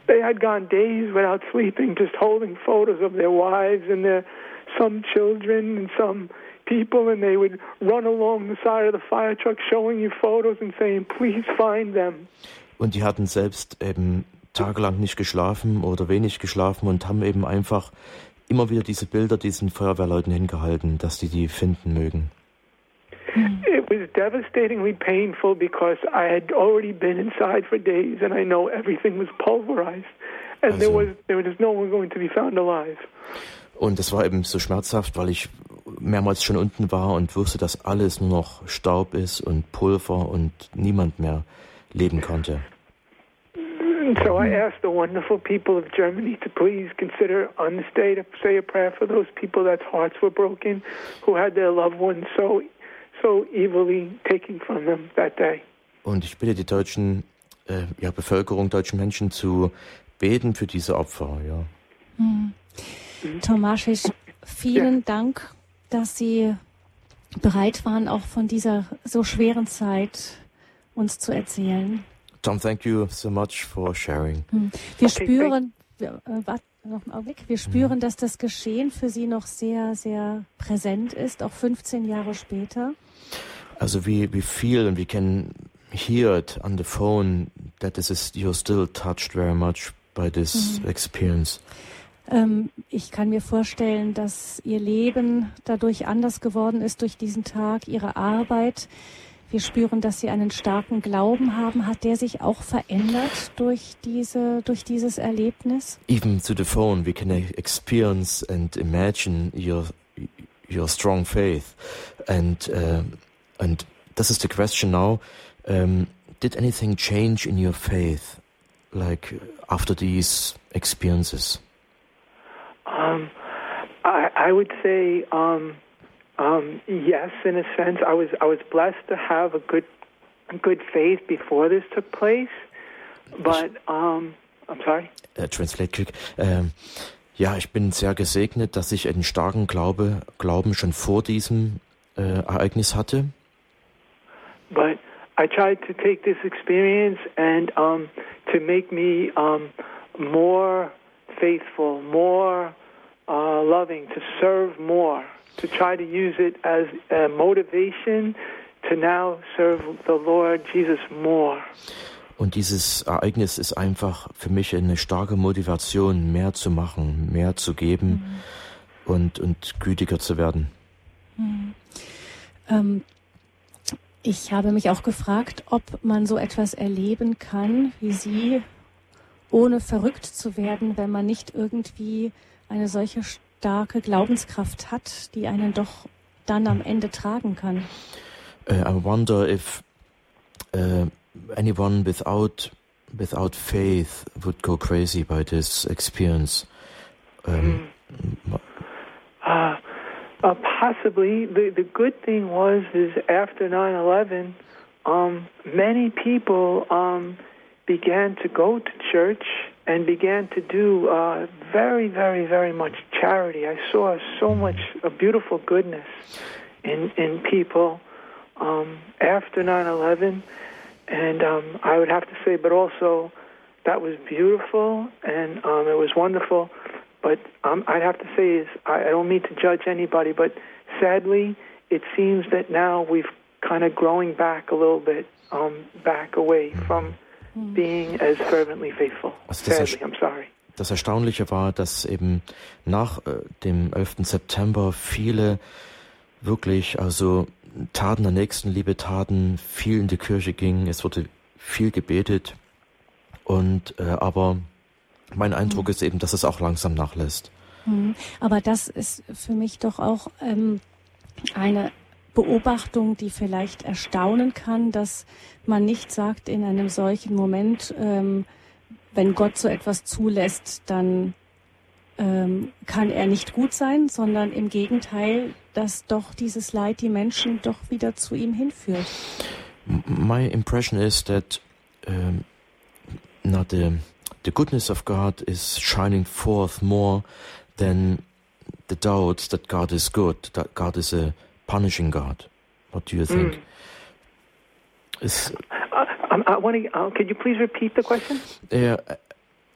Speaker 3: They had gone days without sleeping, just holding photos of their wives and their some children and some people, and they would run along the side of the fire truck showing you photos and saying, "Please find them."
Speaker 2: Und die hatten selbst eben tagelang nicht geschlafen oder wenig geschlafen und haben eben einfach immer wieder diese Bilder diesen Feuerwehrleuten hingehalten, dass die die finden mögen.
Speaker 3: Devastatingly painful because I had already been inside for days, and I know everything was pulverized, and there was there was no one going to be found alive.
Speaker 2: Und das war eben so schmerzhaft, weil ich mehrmals schon unten war und wusste, dass alles nur noch Staub ist und Pulver und niemand mehr leben konnte.
Speaker 3: So I asked the wonderful people of Germany to please consider on this day to say a prayer for those people that hearts were broken, who had their loved ones so so evilly taken from them that day.
Speaker 2: Und ich bitte die deutschen äh, ja, Bevölkerung, deutschen Menschen zu beten für diese Opfer. Ja.
Speaker 1: Tomasisch, vielen Dank, dass Sie bereit waren, auch von dieser so schweren Zeit uns zu erzählen.
Speaker 2: Tom, thank you so much for sharing.
Speaker 1: Wir
Speaker 3: Okay,
Speaker 1: spüren, wir, äh, noch einen Augenblick, wir spüren, dass das Geschehen für Sie noch sehr, sehr präsent ist, auch 15 Jahre später.
Speaker 2: Also we, we feel and we can hear it on the phone that this is you're still touched very much by this experience.
Speaker 1: Ähm, ich kann mir vorstellen, dass Ihr Leben dadurch anders geworden ist durch diesen Tag, Ihre Arbeit. Wir spüren, dass Sie einen starken Glauben haben. Hat der sich auch verändert durch diese, durch dieses Erlebnis?
Speaker 2: Even to the phone, we can experience and imagine your your strong faith, and uh, and this is the question now. Um, did anything change in your faith, like after these experiences?
Speaker 3: Um, I, I would say um, um, yes, in a sense. I was I was blessed to have a good good faith before this took place, but um, I'm sorry.
Speaker 2: Äh, translate quick. Ja, ich bin sehr gesegnet, dass ich einen starken Glaube, Glauben schon vor diesem äh, Ereignis hatte.
Speaker 3: But I tried to take this experience and um, to make me um, more faithful, more uh, loving, to serve more, to try to use it as a motivation to now serve the Lord Jesus more.
Speaker 2: Und dieses Ereignis ist einfach für mich eine starke Motivation, mehr zu machen, mehr zu geben und, und gütiger zu werden.
Speaker 1: Ähm, ich habe mich auch gefragt, ob man so etwas erleben kann wie Sie ohne verrückt zu werden, wenn man nicht irgendwie eine solche starke Glaubenskraft hat, die einen doch dann am Ende tragen kann.
Speaker 2: Uh, I wonder if uh, anyone without without faith would go crazy by this experience. Um,
Speaker 3: mm. uh, uh, possibly. The the good thing was is after 9/11, um, many people um, began to go to church and began to do uh, very, very, very much charity. I saw so much a beautiful goodness in in people um, after 9/11, and um, I would have to say, but also that was beautiful and um, it was wonderful. But um, I'd have to say is I, I don't mean to judge anybody, but sadly, it seems that now we've kind of growing back a little bit, um, back away from being as fervently faithful.
Speaker 2: Also das,
Speaker 3: Sadly, I'm sorry.
Speaker 2: das Erstaunliche war, dass eben nach äh, dem 11. September viele wirklich, also Taten der Nächstenliebe taten, viel in die Kirche gingen, es wurde viel gebetet und äh, aber mein Eindruck ist eben, dass es auch langsam nachlässt.
Speaker 1: Mhm. Aber das ist für mich doch auch ähm, eine Beobachtung, die vielleicht erstaunen kann, dass man nicht sagt in einem solchen Moment, ähm, wenn Gott so etwas zulässt, dann ähm, kann er nicht gut sein, sondern im Gegenteil, dass doch dieses Leid die Menschen doch wieder zu ihm hinführt.
Speaker 2: My impression is that um, not the the goodness of God is shining forth more than the doubts that God is good, that God is a punishing God. What do you think? Mm.
Speaker 3: Is, uh, um, I want to, uh, could you please repeat the question?
Speaker 2: Yeah.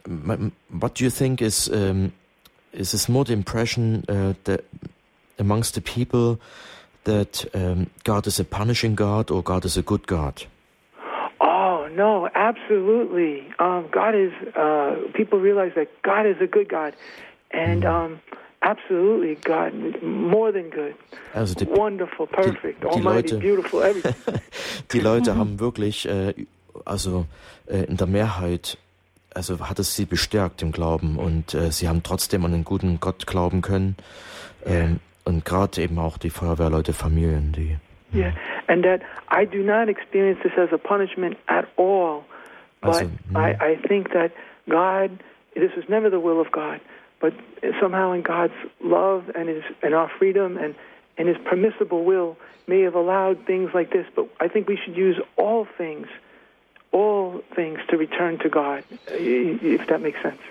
Speaker 2: Uh, what do you think is um, is this more the impression uh, that amongst the people that um, God is a punishing God or God is a good God?
Speaker 3: No, absolutely. Um, God is. Uh, people realize that God is a good God, and um, absolutely God, more than good. Also die, Wonderful, perfect,
Speaker 2: die,
Speaker 3: die almighty,
Speaker 2: Leute,
Speaker 3: beautiful, everything.
Speaker 2: die Leute haben wirklich, äh, also äh, in der Mehrheit also hat es sie bestärkt im Glauben und äh, sie haben trotzdem an den guten Gott glauben können. Ähm, und gerade eben auch die Feuerwehrleute, Familien, die.
Speaker 3: Yeah, and that I do not experience this as a punishment at all, but also, I, I think that God, this was never the will of God, but somehow in God's love and His and our freedom and and His permissible will may have allowed things like this. But I think we should use all things all things to return to God, if that makes sense.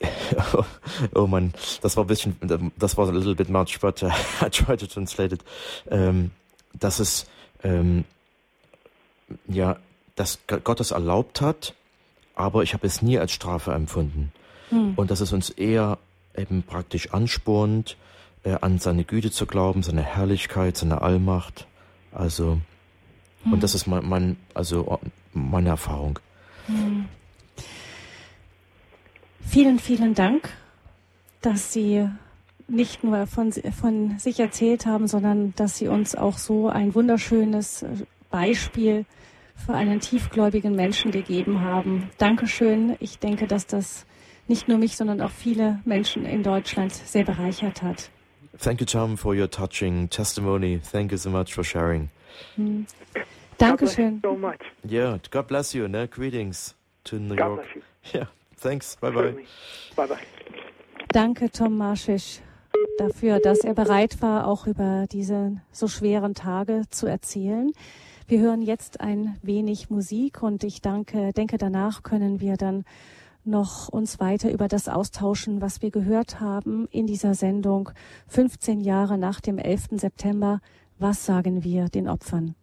Speaker 2: oh man, das war ein bisschen, das war a little bit much, but uh, I tried to translate it. Ähm, dass es, ähm, ja, dass Gott es erlaubt hat, aber ich habe es nie als Strafe empfunden. Hm. Und dass es uns eher eben praktisch anspornt, äh, an seine Güte zu glauben, seine Herrlichkeit, seine Allmacht. Also, hm. Und das ist mein, mein, also meine Erfahrung. Hm.
Speaker 1: Vielen, vielen Dank, dass Sie nicht nur von, von sich erzählt haben, sondern dass Sie uns auch so ein wunderschönes äh, Beispiel für einen tiefgläubigen Menschen gegeben haben. Dankeschön. Ich denke, dass das nicht nur mich, sondern auch viele Menschen in Deutschland sehr bereichert hat.
Speaker 2: Thank you, Tom, for your touching testimony. Thank you so much for sharing.
Speaker 1: Hm. Dankeschön.
Speaker 3: so much.
Speaker 2: Yeah, God bless you. Ne? Greetings to New
Speaker 3: God
Speaker 2: York.
Speaker 3: Bless you.
Speaker 2: Yeah, thanks. Bye bye.
Speaker 3: Bye bye.
Speaker 1: Danke, Tom Marschisch, dafür, dass er bereit war, auch über diese so schweren Tage zu erzählen. Wir hören jetzt ein wenig Musik und ich danke, denke, danach können wir dann noch uns weiter über das austauschen, was wir gehört haben in dieser Sendung 15 Jahre nach dem 11. September. Was sagen wir den Opfern?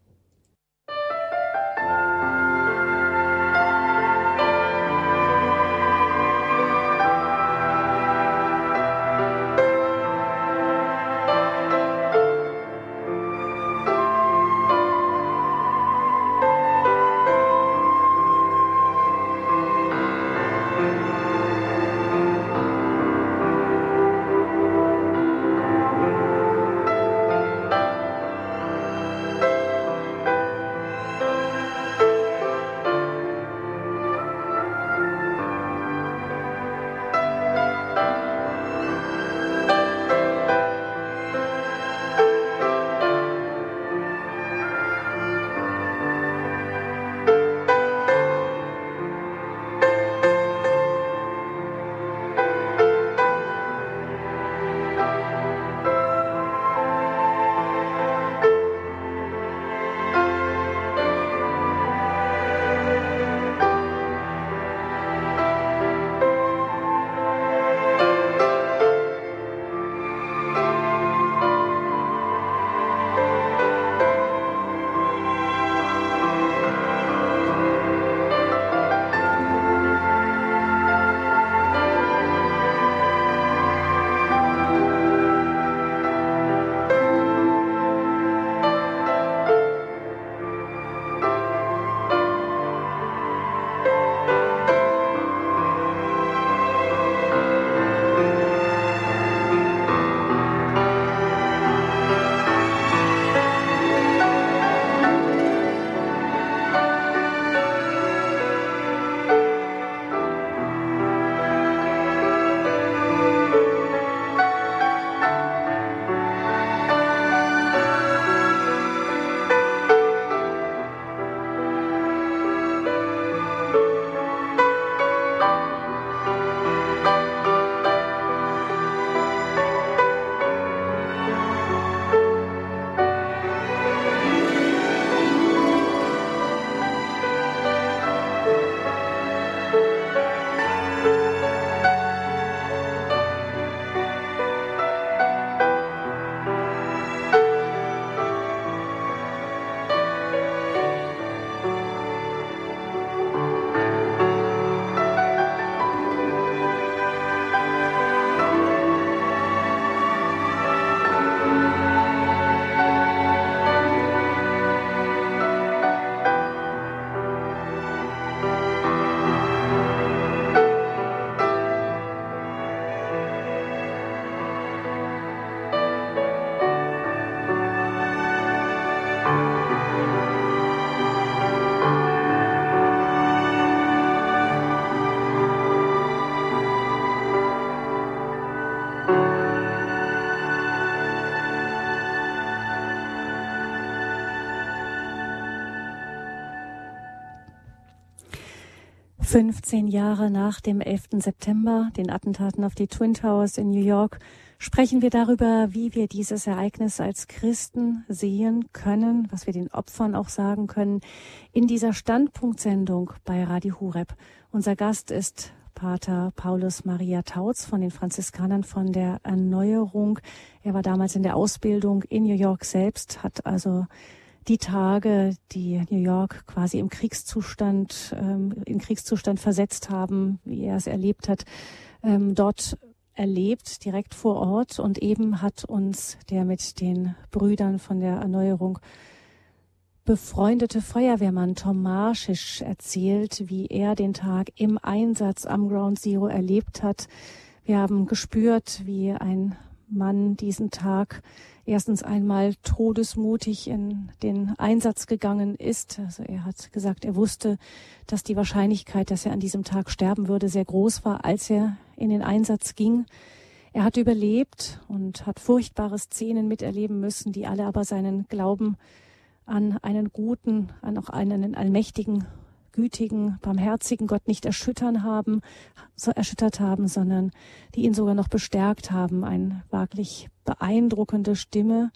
Speaker 1: 15 Jahre nach dem 11. September, den Attentaten auf die Twin Towers in New York, sprechen wir darüber, wie wir dieses Ereignis als Christen sehen können, was wir den Opfern auch sagen können, in dieser Standpunktsendung bei Radio Hureb. Unser Gast ist Pater Paulus Maria Tautz von den Franziskanern von der Erneuerung. Er war damals in der Ausbildung in New York selbst, hat also die Tage, die New York quasi im Kriegszustand, ähm, in Kriegszustand versetzt haben, wie er es erlebt hat, ähm, dort erlebt, direkt vor Ort. Und eben hat uns der mit den Brüdern von der Erneuerung befreundete Feuerwehrmann Tom Marschisch erzählt, wie er den Tag im Einsatz am Ground Zero erlebt hat. Wir haben gespürt, wie ein Mann diesen Tag erstens einmal todesmutig in den Einsatz gegangen ist. Also er hat gesagt, er wusste, dass die Wahrscheinlichkeit, dass er an diesem Tag sterben würde, sehr groß war, als er in den Einsatz ging. Er hat überlebt und hat furchtbare Szenen miterleben müssen, die alle aber seinen Glauben an einen guten, an auch einen allmächtigen gütigen, barmherzigen Gott nicht erschüttern haben, so erschüttert haben, sondern die ihn sogar noch bestärkt haben. Eine wirklich beeindruckende Stimme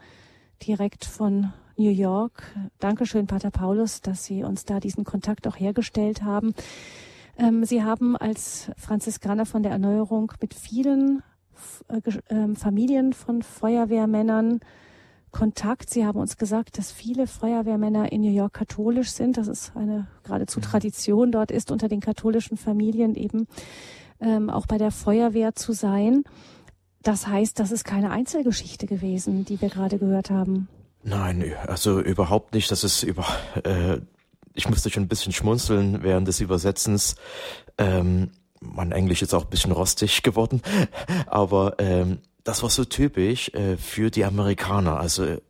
Speaker 1: direkt von New York. Dankeschön, Pater Paulus, dass Sie uns da diesen Kontakt auch hergestellt haben. Ähm, Sie haben als Franziskaner von der Erneuerung mit vielen äh, äh, Familien von Feuerwehrmännern Kontakt. Sie haben uns gesagt, dass viele Feuerwehrmänner in New York katholisch sind. Das ist eine geradezu mhm. Tradition dort ist, unter den katholischen Familien eben ähm, auch bei der Feuerwehr zu sein. Das heißt, das ist keine Einzelgeschichte gewesen, die wir gerade gehört haben.
Speaker 2: Nein, also überhaupt nicht. Das ist über. Äh, ich musste schon ein bisschen schmunzeln während des Übersetzens. Ähm, mein Englisch ist auch ein bisschen rostig geworden, aber ähm, das war so typisch äh, für die Amerikaner. Also äh,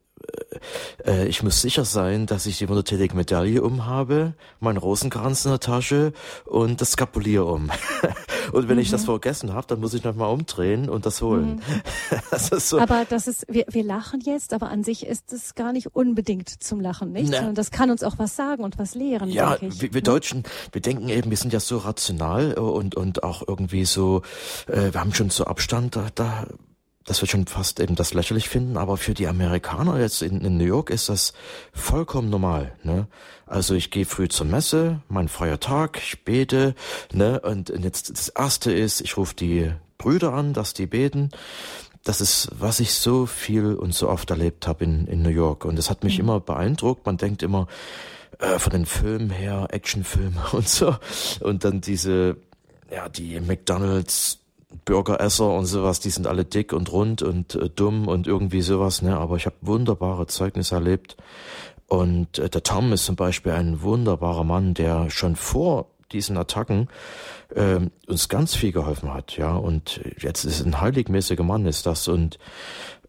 Speaker 2: äh, ich muss sicher sein, dass ich die wundertätige Medaille umhabe, meinen Rosenkranz in der Tasche und das Skapulier um. und wenn mhm. ich das mhm. vergessen habe, dann muss ich nochmal umdrehen und das holen. Mhm.
Speaker 1: das so. Aber das ist, wir, wir lachen jetzt, aber an sich ist es gar nicht unbedingt zum Lachen, nicht? Sondern das kann uns auch was sagen und was lehren.
Speaker 2: Ja, wir, wir ne? Deutschen, wir denken eben, wir sind ja so rational und und auch irgendwie so, äh, wir haben schon so Abstand da. da das wird schon fast eben das lächerlich finden, aber für die Amerikaner jetzt in, in New York ist das vollkommen normal. Ne? Also ich gehe früh zur Messe, mein freier Tag, ich bete, ne? Und jetzt das erste ist, ich rufe die Brüder an, dass die beten. Das ist, was ich so viel und so oft erlebt habe in, in New York. Und das hat mich mhm. immer beeindruckt. Man denkt immer, äh, von den Filmen her, Actionfilme und so. Und dann diese, ja, die McDonalds Bürgeresser und sowas, die sind alle dick und rund und äh, dumm und irgendwie sowas, ne? Aber ich habe wunderbare Zeugnisse erlebt. Und äh, der Tom ist zum Beispiel ein wunderbarer Mann, der schon vor diesen Attacken äh, uns ganz viel geholfen hat, ja. Und jetzt ist ein heiligmäßiger Mann, ist das. Und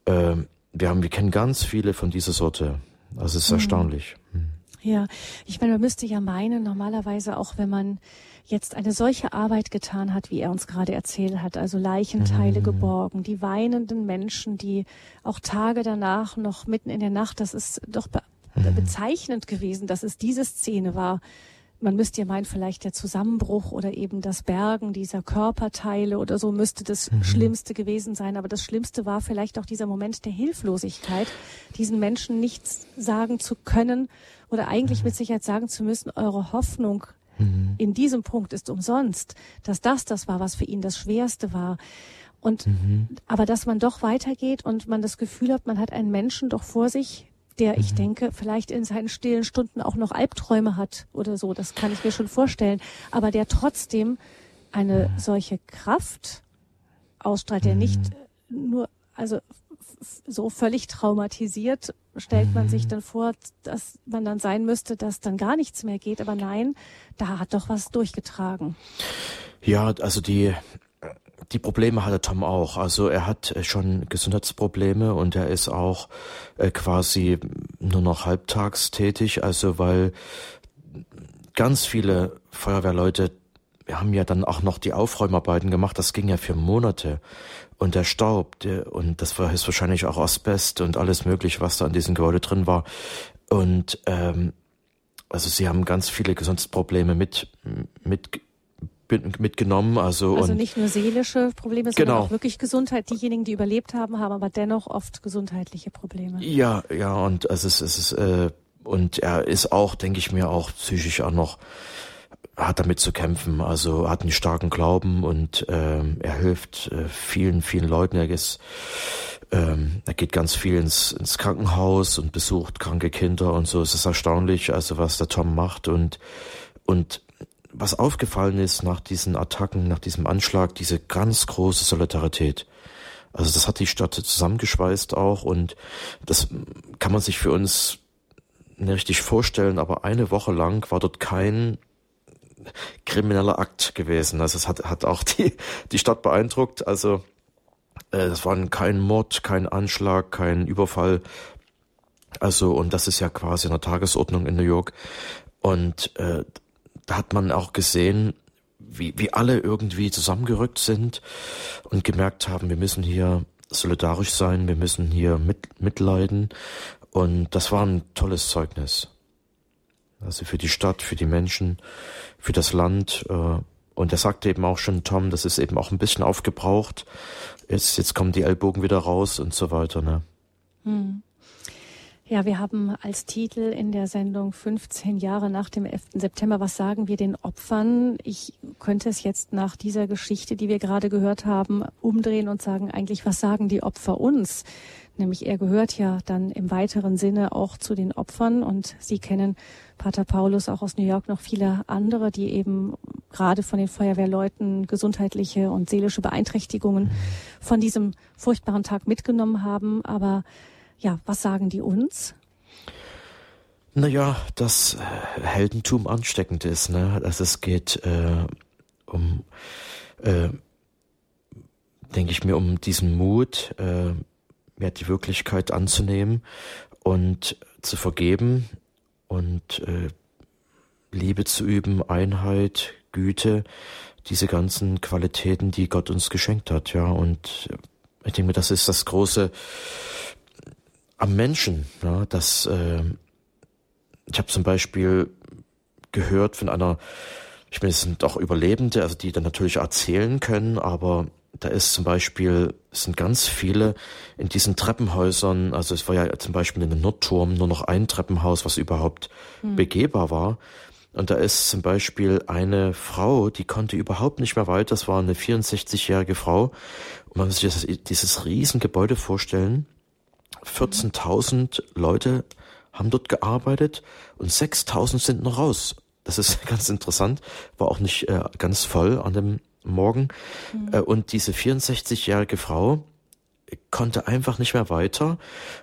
Speaker 2: äh, wir haben, wir kennen ganz viele von dieser Sorte. Also es ist mhm. erstaunlich. Mhm.
Speaker 1: Ja, ich meine, man müsste ja meinen, normalerweise auch wenn man jetzt eine solche Arbeit getan hat, wie er uns gerade erzählt hat, also Leichenteile mhm. geborgen, die weinenden Menschen, die auch Tage danach noch mitten in der Nacht, das ist doch be mhm. bezeichnend gewesen, dass es diese Szene war. Man müsste ja meinen, vielleicht der Zusammenbruch oder eben das Bergen dieser Körperteile oder so müsste das mhm. Schlimmste gewesen sein. Aber das Schlimmste war vielleicht auch dieser Moment der Hilflosigkeit, diesen Menschen nichts sagen zu können oder eigentlich mhm. mit Sicherheit sagen zu müssen, eure Hoffnung mhm. in diesem Punkt ist umsonst, dass das das war, was für ihn das Schwerste war. Und mhm. aber dass man doch weitergeht und man das Gefühl hat, man hat einen Menschen doch vor sich, der, ich mhm. denke, vielleicht in seinen stillen Stunden auch noch Albträume hat oder so, das kann ich mir schon vorstellen, aber der trotzdem eine solche Kraft ausstrahlt, der nicht mhm. nur, also so völlig traumatisiert stellt man sich dann vor, dass man dann sein müsste, dass dann gar nichts mehr geht. Aber nein, da hat doch was durchgetragen.
Speaker 2: Ja, also die, die Probleme hatte Tom auch. Also er hat äh, schon Gesundheitsprobleme und er ist auch äh, quasi nur noch halbtags tätig. Also weil ganz viele Feuerwehrleute haben ja dann auch noch die Aufräumarbeiten gemacht. Das ging ja für Monate und der Staub, und das war wahrscheinlich auch Asbest und alles mögliche, was da an diesem Gebäude drin war. Und ähm, also sie haben ganz viele Gesundheitsprobleme mit, mit mitgenommen. Also,
Speaker 1: also nicht nur seelische Probleme, sondern genau. auch wirklich Gesundheit. Diejenigen, die überlebt haben, haben aber dennoch oft gesundheitliche Probleme.
Speaker 2: Ja, ja, und es ist, es ist, äh, und er ist auch, denke ich mir, auch psychisch auch noch hat damit zu kämpfen. Also hat einen starken Glauben und ähm, er hilft äh, vielen, vielen Leuten. Er ist ähm, er geht ganz viel ins, ins Krankenhaus und besucht kranke Kinder und so. Es ist erstaunlich, also was der Tom macht und und was aufgefallen ist nach diesen Attacken, nach diesem Anschlag, diese ganz große Solidarität. Also das hat die Stadt zusammengeschweißt auch und das kann man sich für uns nicht richtig vorstellen, aber eine Woche lang war dort kein krimineller Akt gewesen. Also es hat, hat auch die, die Stadt beeindruckt. Also äh, es war kein Mord, kein Anschlag, kein Überfall. Also, und das ist ja quasi in der Tagesordnung in New York. Und äh, da hat man auch gesehen, wie, wie alle irgendwie zusammengerückt sind und gemerkt haben, wir müssen hier solidarisch sein, wir müssen hier mit, mitleiden. Und das war ein tolles Zeugnis. Also für die Stadt, für die Menschen, für das Land. Äh, und er sagte eben auch schon, Tom, das ist eben auch ein bisschen aufgebraucht. Jetzt, jetzt kommen die Ellbogen wieder raus und so weiter. Ne? Hm.
Speaker 1: Ja, wir haben als Titel in der Sendung 15 Jahre nach dem 11. September, was sagen wir den Opfern? Ich könnte es jetzt nach dieser Geschichte, die wir gerade gehört haben, umdrehen und sagen eigentlich, was sagen die Opfer uns? Nämlich er gehört ja dann im weiteren Sinne auch zu den Opfern und Sie kennen Pater Paulus auch aus New York noch viele andere, die eben gerade von den Feuerwehrleuten gesundheitliche und seelische Beeinträchtigungen von diesem furchtbaren Tag mitgenommen haben. Aber ja, was sagen die uns?
Speaker 2: Naja, dass äh, Heldentum ansteckend ist, ne? Dass es geht äh, um, äh, denke ich mir, um diesen Mut, äh, ja, die Wirklichkeit anzunehmen und zu vergeben und äh, Liebe zu üben, Einheit, Güte, diese ganzen Qualitäten, die Gott uns geschenkt hat, ja. Und ich denke das ist das große am Menschen, ja, dass äh, ich habe zum Beispiel gehört von einer, ich meine, es sind auch Überlebende, also die dann natürlich erzählen können, aber da ist zum Beispiel, es sind ganz viele in diesen Treppenhäusern, also es war ja zum Beispiel in den Nordturm nur noch ein Treppenhaus, was überhaupt hm. begehbar war. Und da ist zum Beispiel eine Frau, die konnte überhaupt nicht mehr weiter, das war eine 64-jährige Frau. Und man muss sich das, dieses Riesengebäude vorstellen. 14.000 Leute haben dort gearbeitet und 6.000 sind noch raus. Das ist ganz interessant, war auch nicht äh, ganz voll an dem Morgen. Mhm. Äh, und diese 64-jährige Frau konnte einfach nicht mehr weiter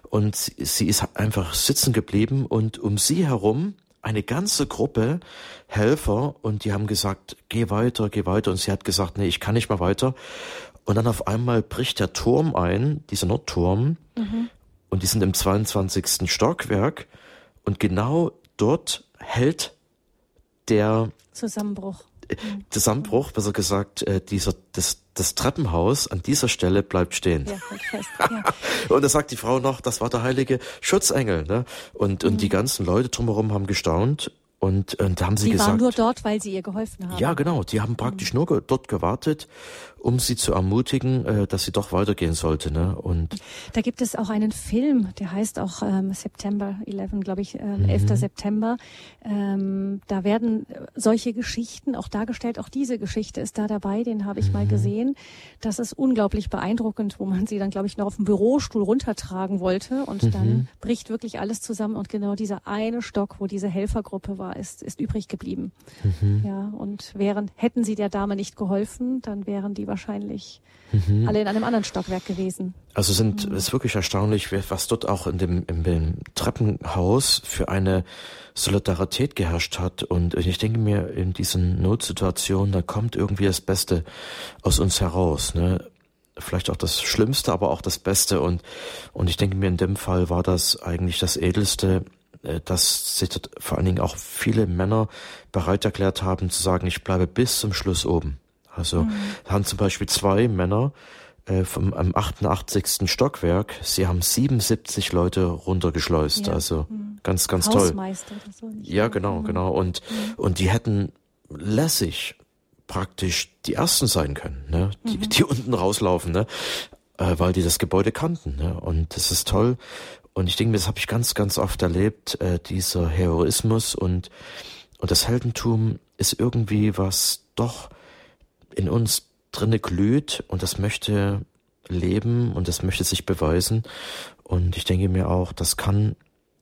Speaker 2: und sie, sie ist einfach sitzen geblieben und um sie herum eine ganze Gruppe Helfer und die haben gesagt, geh weiter, geh weiter und sie hat gesagt, nee, ich kann nicht mehr weiter. Und dann auf einmal bricht der Turm ein, dieser Nordturm, mhm. und die sind im 22. Stockwerk und genau dort hält der
Speaker 1: Zusammenbruch.
Speaker 2: Zusammenbruch, besser gesagt, äh, dieser, das, das Treppenhaus an dieser Stelle bleibt stehen. Ja, fest, ja. und da sagt die Frau noch, das war der heilige Schutzengel. Ne? Und, und mhm. die ganzen Leute drumherum haben gestaunt und, und haben sie
Speaker 1: die
Speaker 2: gesagt.
Speaker 1: Die waren nur dort, weil sie ihr geholfen haben.
Speaker 2: Ja, genau. Die haben praktisch mhm. nur dort gewartet, um sie zu ermutigen, äh, dass sie doch weitergehen sollte. Ne? Und
Speaker 1: da gibt es auch einen Film, der heißt auch ähm, September 11, glaube ich, äh, mhm. 11. September. Ähm, da werden solche Geschichten auch dargestellt. Auch diese Geschichte ist da dabei. Den habe ich mhm. mal gesehen. Das ist unglaublich beeindruckend, wo man sie dann, glaube ich, noch auf dem Bürostuhl runtertragen wollte und mhm. dann bricht wirklich alles zusammen und genau dieser eine Stock, wo diese Helfergruppe war ist, ist übrig geblieben. Mhm. Ja, und wären, hätten sie der Dame nicht geholfen, dann wären die wahrscheinlich mhm. alle in einem anderen Stockwerk gewesen.
Speaker 2: Also sind, mhm. ist wirklich erstaunlich, was dort auch in dem, in dem Treppenhaus für eine Solidarität geherrscht hat. Und ich denke mir, in diesen Notsituationen, da kommt irgendwie das Beste aus uns heraus, ne? vielleicht auch das Schlimmste, aber auch das Beste. Und, und ich denke mir, in dem Fall war das eigentlich das Edelste, äh, dass sich vor allen Dingen auch viele Männer bereit erklärt haben zu sagen, ich bleibe bis zum Schluss oben. Also mhm. haben zum Beispiel zwei Männer äh, vom am 88. Stockwerk, sie haben 77 Leute runtergeschleust. Ja. Also mhm. ganz, ganz toll.
Speaker 1: So,
Speaker 2: ja, genau, mhm. genau. Und, mhm. und die hätten lässig praktisch die Ersten sein können, ne? die, mhm. die unten rauslaufen, ne? Äh, weil die das Gebäude kannten. Ne? Und das ist toll. Und ich denke mir, das habe ich ganz, ganz oft erlebt, äh, dieser Heroismus und, und das Heldentum ist irgendwie was doch in uns drinne glüht und das möchte leben und das möchte sich beweisen. Und ich denke mir auch, das kann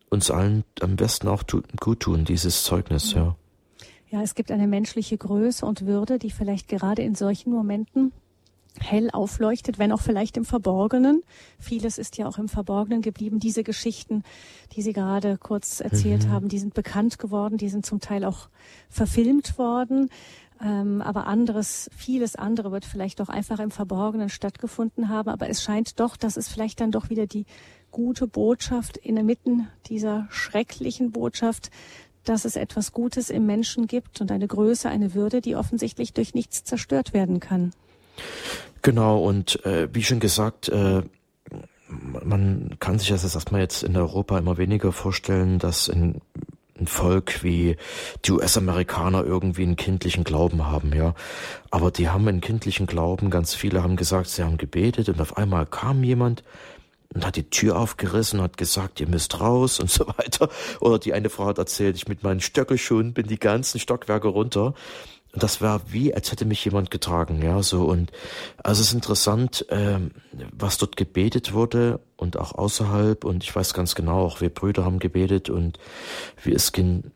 Speaker 2: uns allen am besten auch gut tun, dieses Zeugnis, ja.
Speaker 1: Ja, es gibt eine menschliche Größe und Würde, die vielleicht gerade in solchen Momenten hell aufleuchtet, wenn auch vielleicht im Verborgenen. Vieles ist ja auch im Verborgenen geblieben. Diese Geschichten, die Sie gerade kurz erzählt mhm. haben, die sind bekannt geworden, die sind zum Teil auch verfilmt worden. Ähm, aber anderes, vieles andere wird vielleicht doch einfach im Verborgenen stattgefunden haben. Aber es scheint doch, dass es vielleicht dann doch wieder die gute Botschaft inmitten dieser schrecklichen Botschaft, dass es etwas Gutes im Menschen gibt und eine Größe, eine Würde, die offensichtlich durch nichts zerstört werden kann.
Speaker 2: Genau, und äh, wie schon gesagt, äh, man kann sich das erstmal jetzt in Europa immer weniger vorstellen, dass ein, ein Volk wie die US-Amerikaner irgendwie einen kindlichen Glauben haben, ja. Aber die haben einen kindlichen Glauben, ganz viele haben gesagt, sie haben gebetet und auf einmal kam jemand, und hat die Tür aufgerissen, hat gesagt, ihr müsst raus und so weiter. Oder die eine Frau hat erzählt, ich mit meinen Stöckelschuhen bin die ganzen Stockwerke runter. Und das war wie, als hätte mich jemand getragen, ja, so. Und also es ist interessant, ähm, was dort gebetet wurde und auch außerhalb. Und ich weiß ganz genau, auch wir Brüder haben gebetet und wir es ging,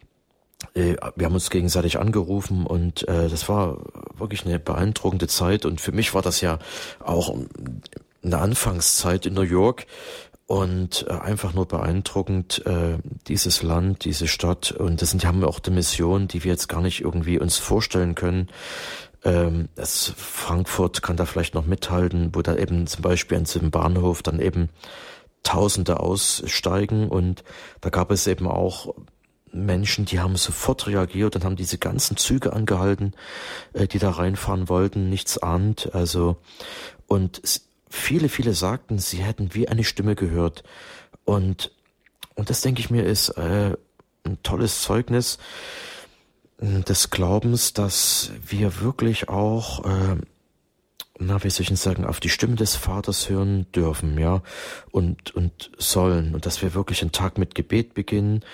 Speaker 2: äh, wir haben uns gegenseitig angerufen und äh, das war wirklich eine beeindruckende Zeit. Und für mich war das ja auch in der Anfangszeit in New York und äh, einfach nur beeindruckend äh, dieses Land, diese Stadt und das sind, die haben auch eine Mission, die wir jetzt gar nicht irgendwie uns vorstellen können. Ähm, das Frankfurt kann da vielleicht noch mithalten, wo da eben zum Beispiel an diesem Bahnhof dann eben Tausende aussteigen und da gab es eben auch Menschen, die haben sofort reagiert und haben diese ganzen Züge angehalten, äh, die da reinfahren wollten, nichts ahnt. Also und viele, viele sagten, sie hätten wie eine Stimme gehört. Und, und das denke ich mir ist äh, ein tolles Zeugnis äh, des Glaubens, dass wir wirklich auch, äh, na, wie soll ich denn sagen, auf die Stimme des Vaters hören dürfen, ja, und, und sollen. Und dass wir wirklich einen Tag mit Gebet beginnen,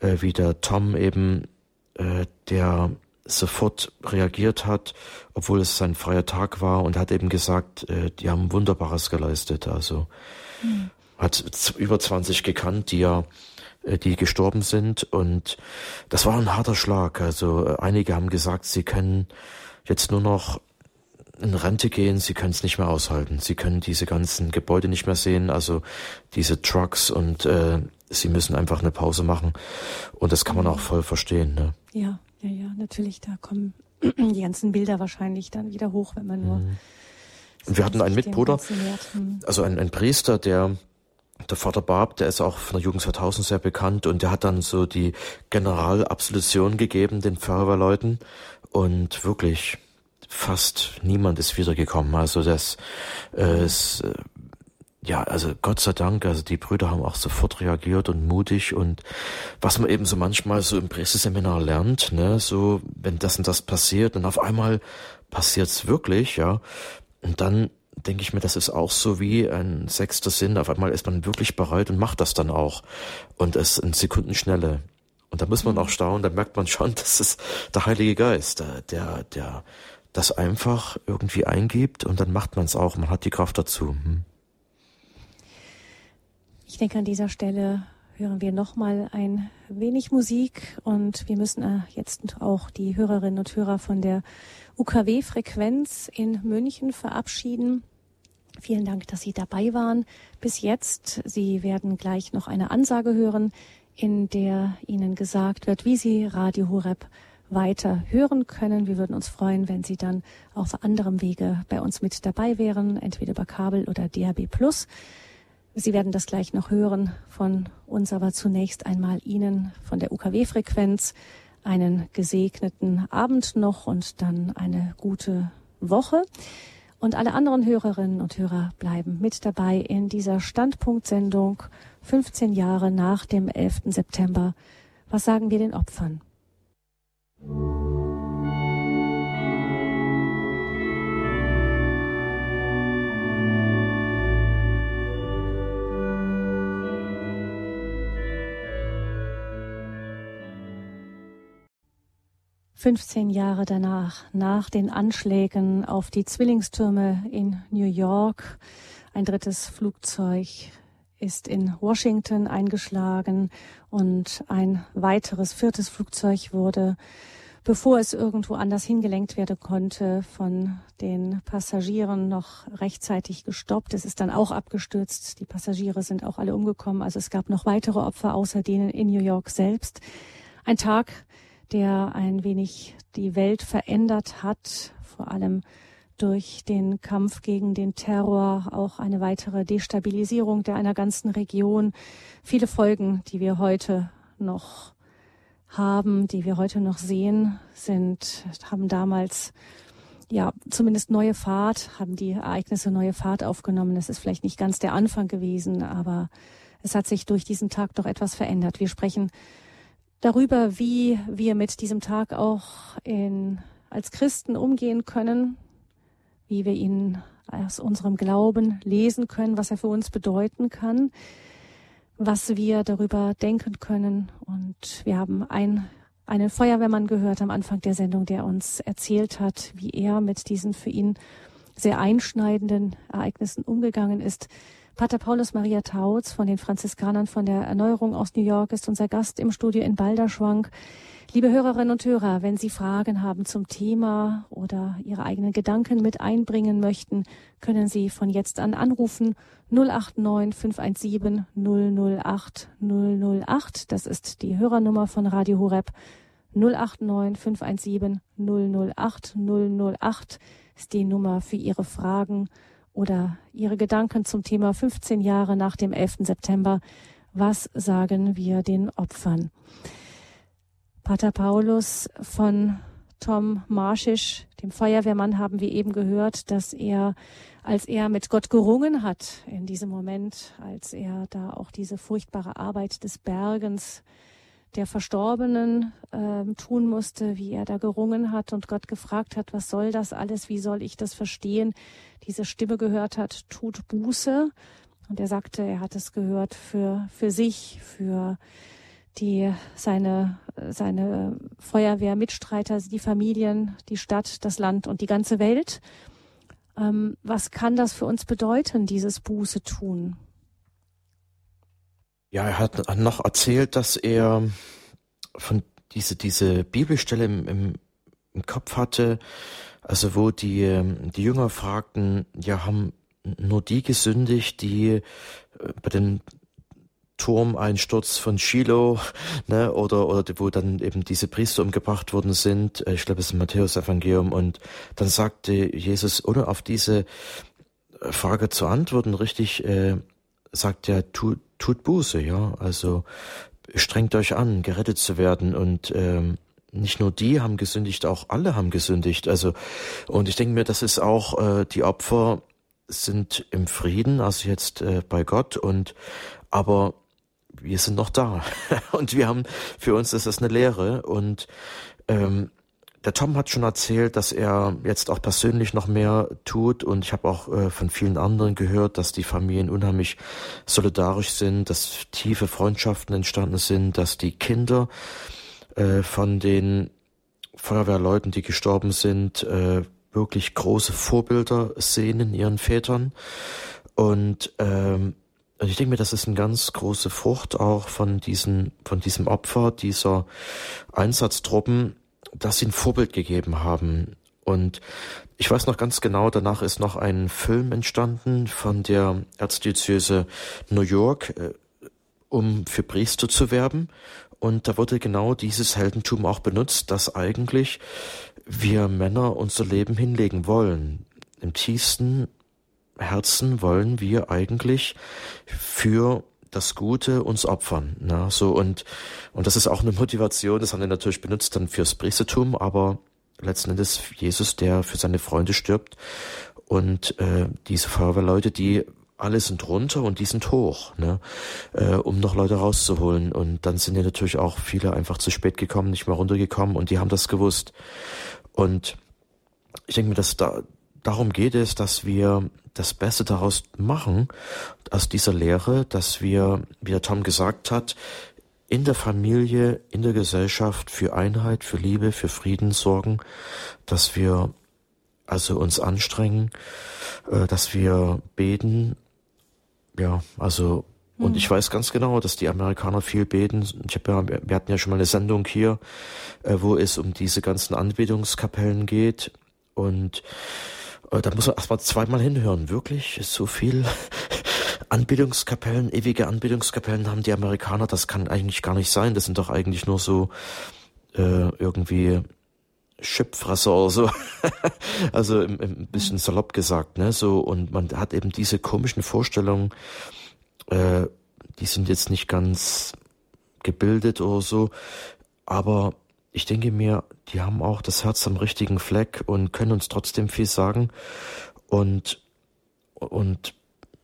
Speaker 2: äh, wie der Tom eben, äh, der sofort reagiert hat, obwohl es sein freier Tag war und hat eben gesagt, äh, die haben Wunderbares geleistet. Also mhm. hat über 20 gekannt, die ja äh, die gestorben sind und das war ein harter Schlag. Also äh, einige haben gesagt, sie können jetzt nur noch in Rente gehen, sie können es nicht mehr aushalten. Sie können diese ganzen Gebäude nicht mehr sehen, also diese Trucks und äh, sie müssen einfach eine Pause machen. Und das kann man auch voll verstehen. Ne?
Speaker 1: Ja. Ja, ja, natürlich, da kommen die ganzen Bilder wahrscheinlich dann wieder hoch, wenn man nur. Mhm.
Speaker 2: Und wir hatten einen Mitbruder, mhm. also ein, ein Priester, der der Vater Barb, der ist auch von der Jugend 2000 sehr bekannt und der hat dann so die Generalabsolution gegeben den Feuerwehrleuten und wirklich fast niemand ist wiedergekommen. Also das äh, ist äh, ja, also Gott sei Dank, also die Brüder haben auch sofort reagiert und mutig und was man eben so manchmal so im Presseseminar lernt, ne, so wenn das und das passiert und auf einmal passiert's wirklich, ja, und dann denke ich mir, das ist auch so wie ein sechster Sinn. Auf einmal ist man wirklich bereit und macht das dann auch und es in Sekundenschnelle. Und da muss man auch staunen, da merkt man schon, das ist der Heilige Geist, der, der, der das einfach irgendwie eingibt und dann macht man es auch. Man hat die Kraft dazu. Hm.
Speaker 1: Ich denke, an dieser Stelle hören wir nochmal ein wenig Musik und wir müssen äh, jetzt auch die Hörerinnen und Hörer von der UKW-Frequenz in München verabschieden. Vielen Dank, dass Sie dabei waren bis jetzt. Sie werden gleich noch eine Ansage hören, in der Ihnen gesagt wird, wie Sie Radio Horeb weiter hören können. Wir würden uns freuen, wenn Sie dann auf anderem Wege bei uns mit dabei wären, entweder über Kabel oder DHB Plus. Sie werden das gleich noch hören von uns, aber zunächst einmal Ihnen von der UKW-Frequenz einen gesegneten Abend noch und dann eine gute Woche. Und alle anderen Hörerinnen und Hörer bleiben mit dabei in dieser Standpunktsendung 15 Jahre nach dem 11. September. Was sagen wir den Opfern? 15 Jahre danach, nach den Anschlägen auf die Zwillingstürme in New York, ein drittes Flugzeug ist in Washington eingeschlagen und ein weiteres viertes Flugzeug wurde, bevor es irgendwo anders hingelenkt werden konnte, von den Passagieren noch rechtzeitig gestoppt. Es ist dann auch abgestürzt. Die Passagiere sind auch alle umgekommen. Also es gab noch weitere Opfer außer denen in New York selbst. Ein Tag, der ein wenig die Welt verändert hat, vor allem durch den Kampf gegen den Terror, auch eine weitere Destabilisierung der einer ganzen Region. Viele Folgen, die wir heute noch haben, die wir heute noch sehen, sind, haben damals ja, zumindest neue Fahrt, haben die Ereignisse neue Fahrt aufgenommen. Es ist vielleicht nicht ganz der Anfang gewesen, aber es hat sich durch diesen Tag doch etwas verändert. Wir sprechen darüber, wie wir mit diesem Tag auch in, als Christen umgehen können, wie wir ihn aus unserem Glauben lesen können, was er für uns bedeuten kann, was wir darüber denken können. Und wir haben ein, einen Feuerwehrmann gehört am Anfang der Sendung, der uns erzählt hat, wie er mit diesen für ihn sehr einschneidenden Ereignissen umgegangen ist. Pater Paulus Maria Tautz von den Franziskanern von der Erneuerung aus New York ist unser Gast im Studio in Balderschwang. Liebe Hörerinnen und Hörer, wenn Sie Fragen haben zum Thema oder Ihre eigenen Gedanken mit einbringen möchten, können Sie von jetzt an anrufen 089 517 008 008. Das ist die Hörernummer von Radio Horeb. 089 517 008 008 ist die Nummer für Ihre Fragen oder Ihre Gedanken zum Thema 15 Jahre nach dem 11. September. Was sagen wir den Opfern? Pater Paulus von Tom Marschisch, dem Feuerwehrmann, haben wir eben gehört, dass er, als er mit Gott gerungen hat, in diesem Moment, als er da auch diese furchtbare Arbeit des Bergens der Verstorbenen äh, tun musste, wie er da gerungen hat und Gott gefragt hat, was soll das alles, wie soll ich das verstehen, diese Stimme gehört hat, tut Buße. Und er sagte, er hat es gehört für, für sich, für die, seine, seine Feuerwehrmitstreiter, die Familien, die Stadt, das Land und die ganze Welt. Ähm, was kann das für uns bedeuten, dieses Buße tun?
Speaker 2: Ja, er hat noch erzählt, dass er von diese, diese Bibelstelle im, im, im Kopf hatte, also wo die, ähm, die Jünger fragten, ja, haben nur die gesündigt, die äh, bei dem Turmeinsturz von Shiloh, ne, oder, oder wo dann eben diese Priester umgebracht worden sind, äh, ich glaube, es ist im Matthäus-Evangelium, und dann sagte Jesus, ohne auf diese Frage zu antworten, richtig, äh, sagt er, tut, tut Buße, ja, also strengt euch an, gerettet zu werden. Und ähm, nicht nur die haben gesündigt, auch alle haben gesündigt. Also und ich denke mir, das ist auch äh, die Opfer sind im Frieden, also jetzt äh, bei Gott. Und aber wir sind noch da. Und wir haben für uns ist das eine Lehre. Und ähm, der Tom hat schon erzählt, dass er jetzt auch persönlich noch mehr tut. Und ich habe auch äh, von vielen anderen gehört, dass die Familien unheimlich solidarisch sind, dass tiefe Freundschaften entstanden sind, dass die Kinder äh, von den Feuerwehrleuten, die gestorben sind, äh, wirklich große Vorbilder sehen in ihren Vätern. Und ähm, und ich denke mir, das ist eine ganz große Frucht auch von diesen, von diesem Opfer dieser Einsatztruppen, dass sie ein Vorbild gegeben haben. Und ich weiß noch ganz genau, danach ist noch ein Film entstanden von der Erzdiözese New York, äh, um für Priester zu werben. Und da wurde genau dieses Heldentum auch benutzt, dass eigentlich wir Männer unser Leben hinlegen wollen. Im tiefsten Herzen wollen wir eigentlich für das Gute uns opfern. Ne? So und und das ist auch eine Motivation. Das haben wir natürlich benutzt dann fürs Priestertum, aber letzten Endes Jesus, der für seine Freunde stirbt und äh, diese Feuerwehrleute, die alle sind runter und die sind hoch, ne, äh, um noch Leute rauszuholen. Und dann sind ja natürlich auch viele einfach zu spät gekommen, nicht mehr runtergekommen und die haben das gewusst. Und ich denke mir, dass da darum geht es, dass wir das Beste daraus machen, aus dieser Lehre, dass wir, wie der Tom gesagt hat, in der Familie, in der Gesellschaft für Einheit, für Liebe, für Frieden sorgen, dass wir also uns anstrengen, äh, dass wir beten. Ja, also und mhm. ich weiß ganz genau, dass die Amerikaner viel beten. Ich habe ja, wir hatten ja schon mal eine Sendung hier, äh, wo es um diese ganzen Anbetungskapellen geht. Und da muss man erstmal zweimal hinhören. Wirklich? Ist so viel Anbetungskapellen, ewige Anbetungskapellen haben die Amerikaner. Das kann eigentlich gar nicht sein. Das sind doch eigentlich nur so äh, irgendwie Chipfresser oder so. also ein, ein bisschen salopp gesagt, ne? So, und man hat eben diese komischen Vorstellungen, äh, die sind jetzt nicht ganz gebildet oder so, aber ich denke mir, die haben auch das Herz am richtigen Fleck und können uns trotzdem viel sagen. Und, und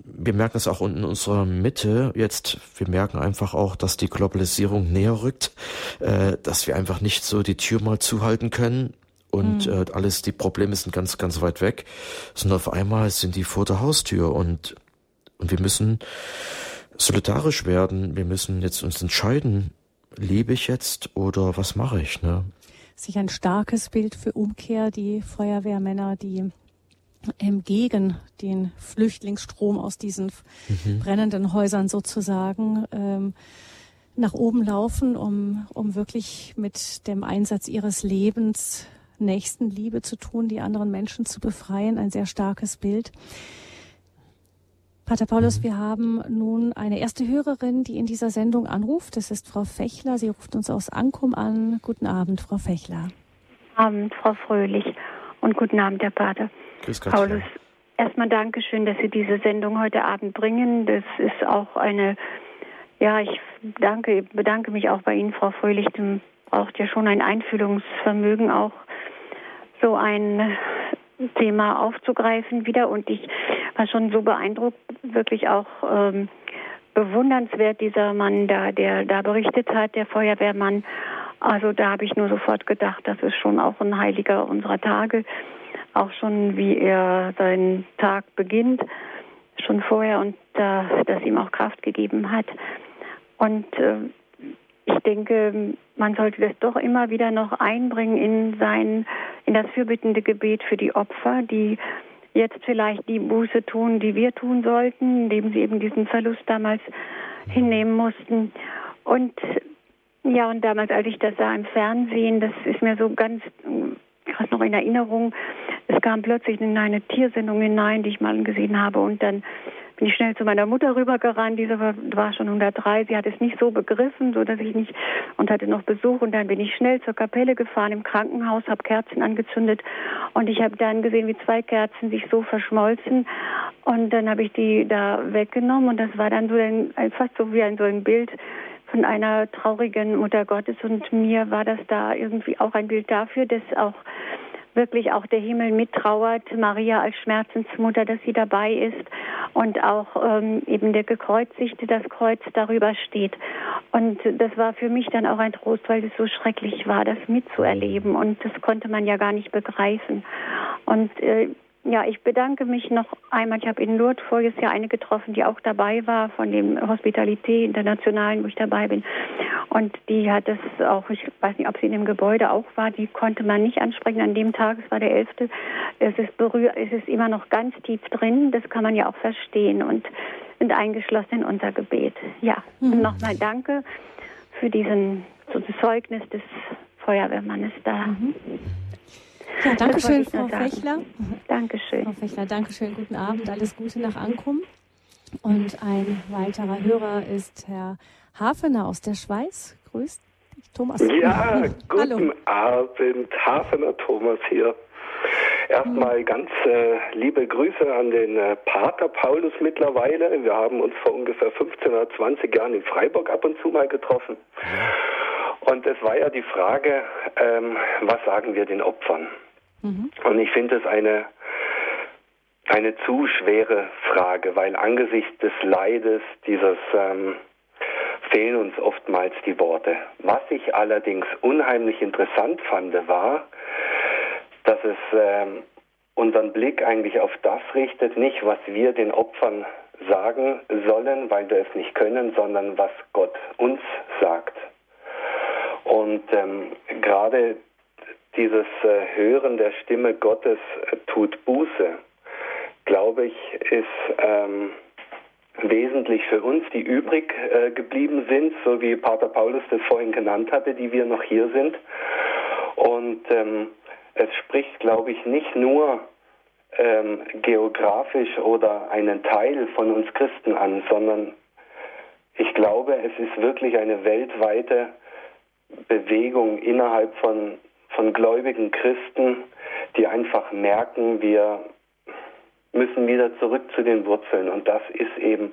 Speaker 2: wir merken es auch in unserer Mitte jetzt. Wir merken einfach auch, dass die Globalisierung näher rückt, äh, dass wir einfach nicht so die Tür mal zuhalten können und mhm. äh, alles, die Probleme sind ganz, ganz weit weg, sondern auf einmal sind die vor der Haustür und, und wir müssen solidarisch werden. Wir müssen jetzt uns entscheiden, lebe ich jetzt oder was mache ich, ne?
Speaker 1: Sich ein starkes Bild für Umkehr, die Feuerwehrmänner, die ähm, gegen den Flüchtlingsstrom aus diesen mhm. brennenden Häusern sozusagen ähm, nach oben laufen, um, um wirklich mit dem Einsatz ihres Lebens Nächstenliebe zu tun, die anderen Menschen zu befreien. Ein sehr starkes Bild. Pater Paulus, mhm. wir haben nun eine erste Hörerin, die in dieser Sendung anruft. Das ist Frau Fechler. Sie ruft uns aus Ankum an. Guten Abend, Frau Fechler.
Speaker 4: Guten Abend, Frau Fröhlich. Und guten Abend, Herr Pater. Grüß Gott, Paulus, erstmal Dankeschön, dass Sie diese Sendung heute Abend bringen. Das ist auch eine, ja, ich danke, bedanke mich auch bei Ihnen, Frau Fröhlich. Du braucht ja schon ein Einfühlungsvermögen, auch so ein Thema aufzugreifen wieder. Und ich war schon so beeindruckt, wirklich auch ähm, bewundernswert, dieser Mann da, der da berichtet hat, der Feuerwehrmann. Also da habe ich nur sofort gedacht, das ist schon auch ein Heiliger unserer Tage. Auch schon, wie er seinen Tag beginnt, schon vorher und äh, das ihm auch Kraft gegeben hat. Und äh, ich denke, man sollte das doch immer wieder noch einbringen in sein, in das fürbittende Gebet für die Opfer, die jetzt vielleicht die Buße tun, die wir tun sollten, indem sie eben diesen Verlust damals hinnehmen mussten. Und ja, und damals, als ich das sah im Fernsehen, das ist mir so ganz krass noch in Erinnerung. Es kam plötzlich in eine Tiersendung hinein, die ich mal gesehen habe, und dann bin ich schnell zu meiner Mutter rübergerannt. Diese war schon 103. Sie hat es nicht so begriffen, so dass ich nicht und hatte noch Besuch. Und dann bin ich schnell zur Kapelle gefahren im Krankenhaus, habe Kerzen angezündet und ich habe dann gesehen, wie zwei Kerzen sich so verschmolzen. Und dann habe ich die da weggenommen und das war dann so ein, fast so wie ein so ein Bild von einer traurigen Mutter Gottes. Und mir war das da irgendwie auch ein Bild dafür, dass auch wirklich auch der Himmel mittrauert, Maria als Schmerzensmutter, dass sie dabei ist und auch ähm, eben der gekreuzigte das Kreuz darüber steht. Und das war für mich dann auch ein Trost, weil es so schrecklich war, das mitzuerleben und das konnte man ja gar nicht begreifen. Und äh, ja, ich bedanke mich noch einmal. Ich habe in Lourdes voriges Jahr eine getroffen, die auch dabei war von dem Hospitalité Internationalen, wo ich dabei bin. Und die hat das auch, ich weiß nicht, ob sie in dem Gebäude auch war, die konnte man nicht ansprechen an dem Tag, es war der 11. Es ist, berühr, es ist immer noch ganz tief drin, das kann man ja auch verstehen und sind eingeschlossen in unser Gebet. Ja, mhm. nochmal danke für diesen so Zeugnis des Feuerwehrmannes da.
Speaker 1: Mhm. Ja, danke schön, Frau Fechler.
Speaker 4: Dankeschön.
Speaker 1: Frau Fechler, danke schön. Guten Abend. Alles Gute nach Ankommen. Und ein weiterer Hörer ist Herr Hafener aus der Schweiz. Grüßt dich, Thomas.
Speaker 5: Ja, guten Hallo. Abend. Hafener Thomas hier. Erstmal ganz äh, liebe Grüße an den äh, Pater Paulus mittlerweile. Wir haben uns vor ungefähr 15 oder 20 Jahren in Freiburg ab und zu mal getroffen. Und es war ja die Frage, ähm, was sagen wir den Opfern? Mhm. Und ich finde es eine, eine zu schwere Frage, weil angesichts des Leides dieses ähm, fehlen uns oftmals die Worte. Was ich allerdings unheimlich interessant fand, war, dass es ähm, unseren Blick eigentlich auf das richtet, nicht was wir den Opfern sagen sollen, weil wir es nicht können, sondern was Gott uns sagt. Und ähm, gerade dieses äh, Hören der Stimme Gottes äh, tut Buße, glaube ich, ist ähm, wesentlich für uns, die übrig äh, geblieben sind, so wie Pater Paulus das vorhin genannt hatte, die wir noch hier sind. Und ähm, es spricht, glaube ich, nicht nur ähm, geografisch oder einen Teil von uns Christen an, sondern ich glaube, es ist wirklich eine weltweite Bewegung innerhalb von, von gläubigen Christen, die einfach merken, wir müssen wieder zurück zu den Wurzeln. Und das ist eben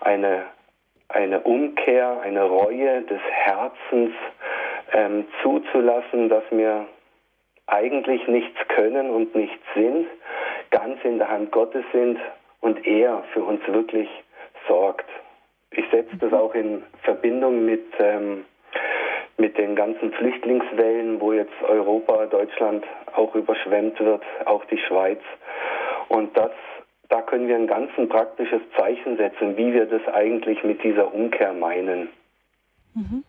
Speaker 5: eine, eine Umkehr, eine Reue des Herzens ähm, zuzulassen, dass wir eigentlich nichts können und nichts sind, ganz in der Hand Gottes sind und er für uns wirklich sorgt. Ich setze das auch in Verbindung mit, ähm, mit den ganzen Flüchtlingswellen, wo jetzt Europa, Deutschland auch überschwemmt wird, auch die Schweiz. Und das, da können wir ein ganz ein praktisches Zeichen setzen, wie wir das eigentlich mit dieser Umkehr meinen.
Speaker 1: Mhm.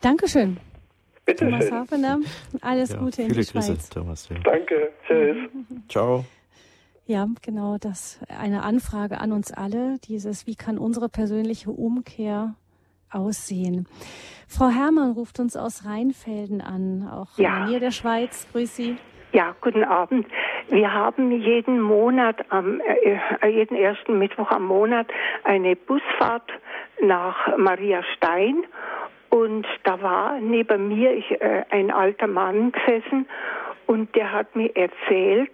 Speaker 1: Dankeschön.
Speaker 5: Bitte
Speaker 1: Thomas
Speaker 5: schön.
Speaker 1: Hafener, alles ja, Gute in die Schweiz. Grüße,
Speaker 2: Thomas. Ja.
Speaker 5: Danke, tschüss.
Speaker 2: Ciao.
Speaker 1: Ja, genau, das eine Anfrage an uns alle, dieses, wie kann unsere persönliche Umkehr aussehen? Frau Herrmann ruft uns aus Rheinfelden an, auch ja. in der Nähe der Schweiz. Grüß Sie.
Speaker 6: Ja, guten Abend. Wir haben jeden Monat, am, äh, jeden ersten Mittwoch am Monat eine Busfahrt nach Maria Stein und da war neben mir ich, äh, ein alter Mann gesessen und der hat mir erzählt,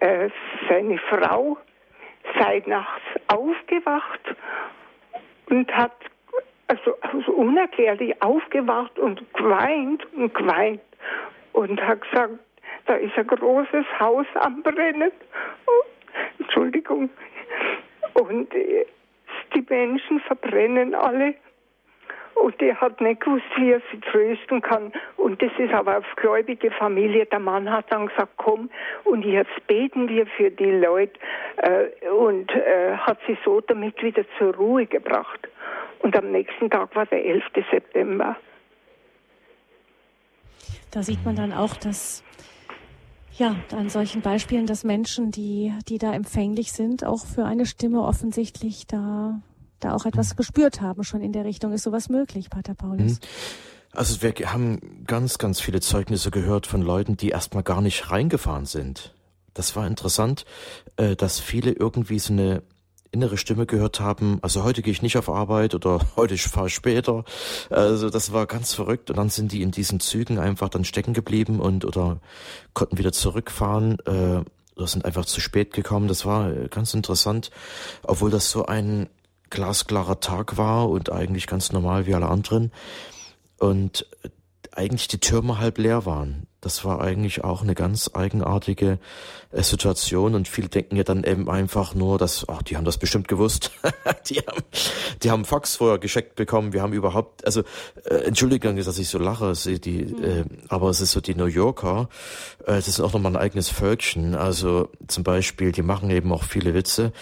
Speaker 6: äh, seine Frau sei nachts aufgewacht und hat also, also unerklärlich aufgewacht und geweint und geweint und hat gesagt, da ist ein großes Haus am Brennen. Oh, Entschuldigung. Und äh, die Menschen verbrennen alle. Und er hat nicht gewusst, wie er sie trösten kann. Und das ist aber auf gläubige Familie. Der Mann hat dann gesagt, komm, und jetzt beten wir für die Leute. Äh, und äh, hat sie so damit wieder zur Ruhe gebracht. Und am nächsten Tag war der 11. September.
Speaker 1: Da sieht man dann auch, dass ja, an solchen Beispielen, dass Menschen, die, die da empfänglich sind, auch für eine Stimme offensichtlich da, da auch etwas gespürt haben, schon in der Richtung. Ist sowas möglich, Pater Paulus? Mhm.
Speaker 2: Also wir haben ganz, ganz viele Zeugnisse gehört von Leuten, die erstmal gar nicht reingefahren sind. Das war interessant, äh, dass viele irgendwie so eine innere Stimme gehört haben, also heute gehe ich nicht auf Arbeit oder heute ich fahre später. Also das war ganz verrückt und dann sind die in diesen Zügen einfach dann stecken geblieben und oder konnten wieder zurückfahren äh, oder sind einfach zu spät gekommen. Das war äh, ganz interessant, obwohl das so ein glasklarer Tag war und eigentlich ganz normal wie alle anderen und eigentlich die Türme halb leer waren. Das war eigentlich auch eine ganz eigenartige äh, Situation und viele denken ja dann eben einfach nur, dass, ach, die haben das bestimmt gewusst. die haben, die haben Fax vorher gescheckt bekommen. Wir haben überhaupt, also äh, Entschuldigung, dass ich so lache, die, mhm. äh, aber es ist so die New Yorker, äh, das ist auch nochmal ein eigenes Völkchen. Also zum Beispiel, die machen eben auch viele Witze.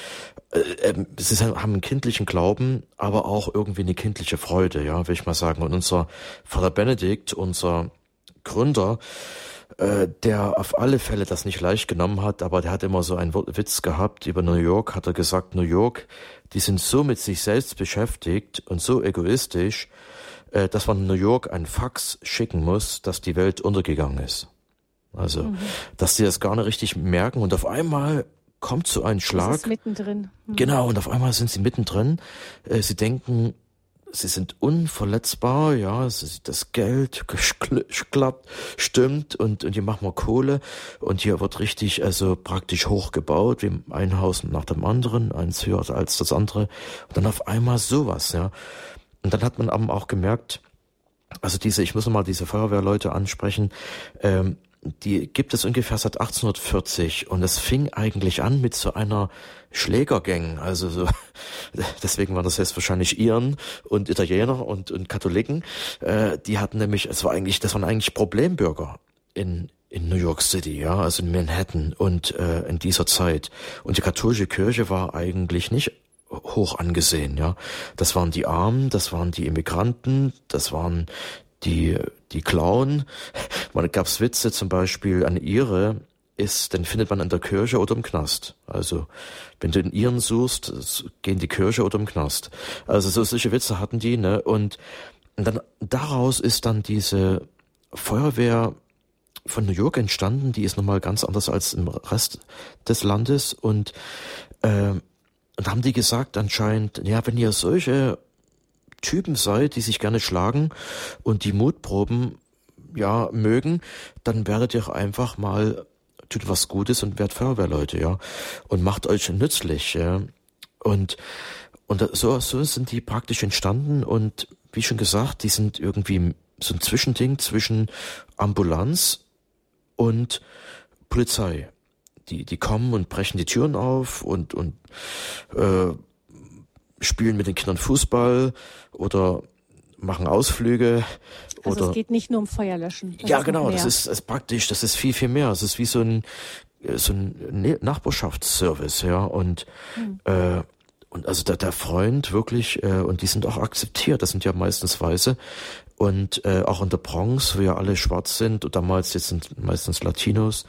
Speaker 2: Äh, ähm, sie haben einen kindlichen Glauben, aber auch irgendwie eine kindliche Freude, ja, will ich mal sagen. Und unser Vater Benedikt, unser Gründer, äh, der auf alle Fälle das nicht leicht genommen hat, aber der hat immer so einen Witz gehabt über New York, hat er gesagt, New York, die sind so mit sich selbst beschäftigt und so egoistisch, äh, dass man New York ein Fax schicken muss, dass die Welt untergegangen ist. Also, mhm. dass sie das gar nicht richtig merken und auf einmal kommt so ein Schlag. Das ist
Speaker 1: mittendrin.
Speaker 2: Mhm. Genau, und auf einmal sind sie mittendrin. Äh, sie denken, sie sind unverletzbar, ja, das Geld klappt, stimmt und, und hier machen wir Kohle und hier wird richtig, also praktisch hochgebaut, wie ein Haus nach dem anderen, eins höher als das andere und dann auf einmal sowas, ja. Und dann hat man aber auch gemerkt, also diese, ich muss nochmal diese Feuerwehrleute ansprechen, ähm, die gibt es ungefähr seit 1840 und es fing eigentlich an mit so einer Schlägergang, also so, deswegen waren das jetzt wahrscheinlich Iren und Italiener und, und Katholiken, äh, die hatten nämlich, es war eigentlich, das waren eigentlich Problembürger in, in New York City, ja, also in Manhattan und äh, in dieser Zeit. Und die katholische Kirche war eigentlich nicht hoch angesehen, ja. Das waren die Armen, das waren die Immigranten, das waren die, die klauen. Man gab's Witze zum Beispiel an ihre, ist, den findet man in der Kirche oder im Knast. Also, wenn du in ihren suchst, gehen die Kirche oder im Knast. Also, so solche Witze hatten die, ne? Und, dann, daraus ist dann diese Feuerwehr von New York entstanden, die ist nochmal ganz anders als im Rest des Landes und, äh, und haben die gesagt anscheinend, ja, wenn ihr solche Typen seid, die sich gerne schlagen und die Mutproben ja mögen, dann werdet ihr einfach mal tut was Gutes und werdet Feuerwehrleute, ja, und macht euch nützlich, ja. Und und so so sind die praktisch entstanden und wie schon gesagt, die sind irgendwie so ein Zwischending zwischen Ambulanz und Polizei. Die die kommen und brechen die Türen auf und und äh, spielen mit den Kindern Fußball oder machen Ausflüge.
Speaker 1: Also
Speaker 2: oder,
Speaker 1: es geht nicht nur um Feuerlöschen.
Speaker 2: Ja, genau, das ist, ist praktisch, das ist viel, viel mehr. Es ist wie so ein, so ein ne-, Nachbarschaftsservice, ja. Und, hm. äh, und also der, der Freund wirklich, äh, und die sind auch akzeptiert, das sind ja meistens Weiße. Und äh, auch in der Bronx, wo ja alle schwarz sind, und damals jetzt sind meistens Latinos,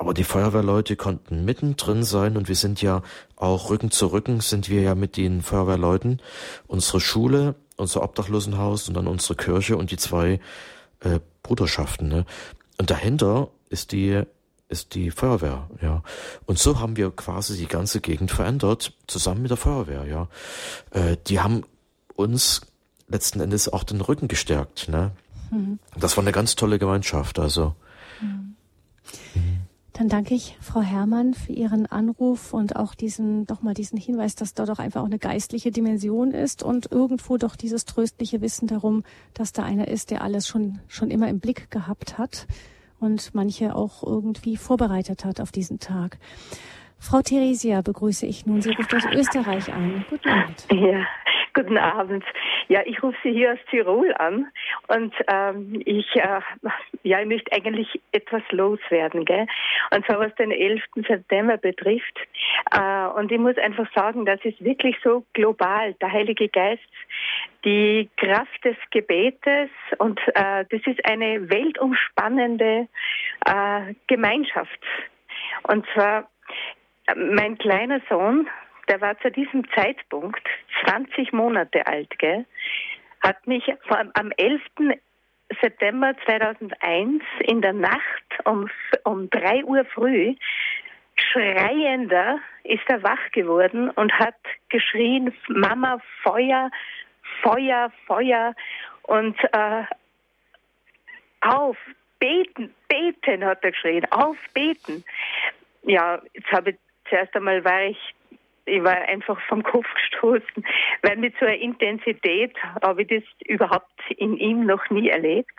Speaker 2: aber die Feuerwehrleute konnten mittendrin sein und wir sind ja auch Rücken zu Rücken sind wir ja mit den Feuerwehrleuten. Unsere Schule, unser Obdachlosenhaus und dann unsere Kirche und die zwei äh, Bruderschaften. Ne? Und dahinter ist die ist die Feuerwehr, ja. Und so haben wir quasi die ganze Gegend verändert, zusammen mit der Feuerwehr, ja. Äh, die haben uns letzten Endes auch den Rücken gestärkt, ne. Mhm. Das war eine ganz tolle Gemeinschaft, also. Mhm.
Speaker 1: Mhm. Dann danke ich Frau Herrmann für Ihren Anruf und auch diesen, doch mal diesen Hinweis, dass da doch einfach auch eine geistliche Dimension ist und irgendwo doch dieses tröstliche Wissen darum, dass da einer ist, der alles schon, schon immer im Blick gehabt hat und manche auch irgendwie vorbereitet hat auf diesen Tag. Frau Theresia begrüße ich nun. Sie ruft aus Österreich an.
Speaker 7: Guten Abend. Ja, guten Abend. Ja, ich rufe Sie hier aus Tirol an und ähm, ich, äh, ja, ich möchte eigentlich etwas loswerden, gell? Und zwar was den 11. September betrifft. Äh, und ich muss einfach sagen, das ist wirklich so global. Der Heilige Geist, die Kraft des Gebetes und äh, das ist eine weltumspannende äh, Gemeinschaft. Und zwar mein kleiner Sohn, der war zu diesem Zeitpunkt 20 Monate alt, gell, hat mich am 11. September 2001 in der Nacht um, um 3 Uhr früh schreiender ist er wach geworden und hat geschrien, Mama, Feuer, Feuer, Feuer und äh, auf, beten, beten, hat er geschrien, auf, beten. Ja, jetzt habe ich, zuerst einmal war ich ich war einfach vom Kopf gestoßen, weil mit so einer Intensität habe ich das überhaupt in ihm noch nie erlebt.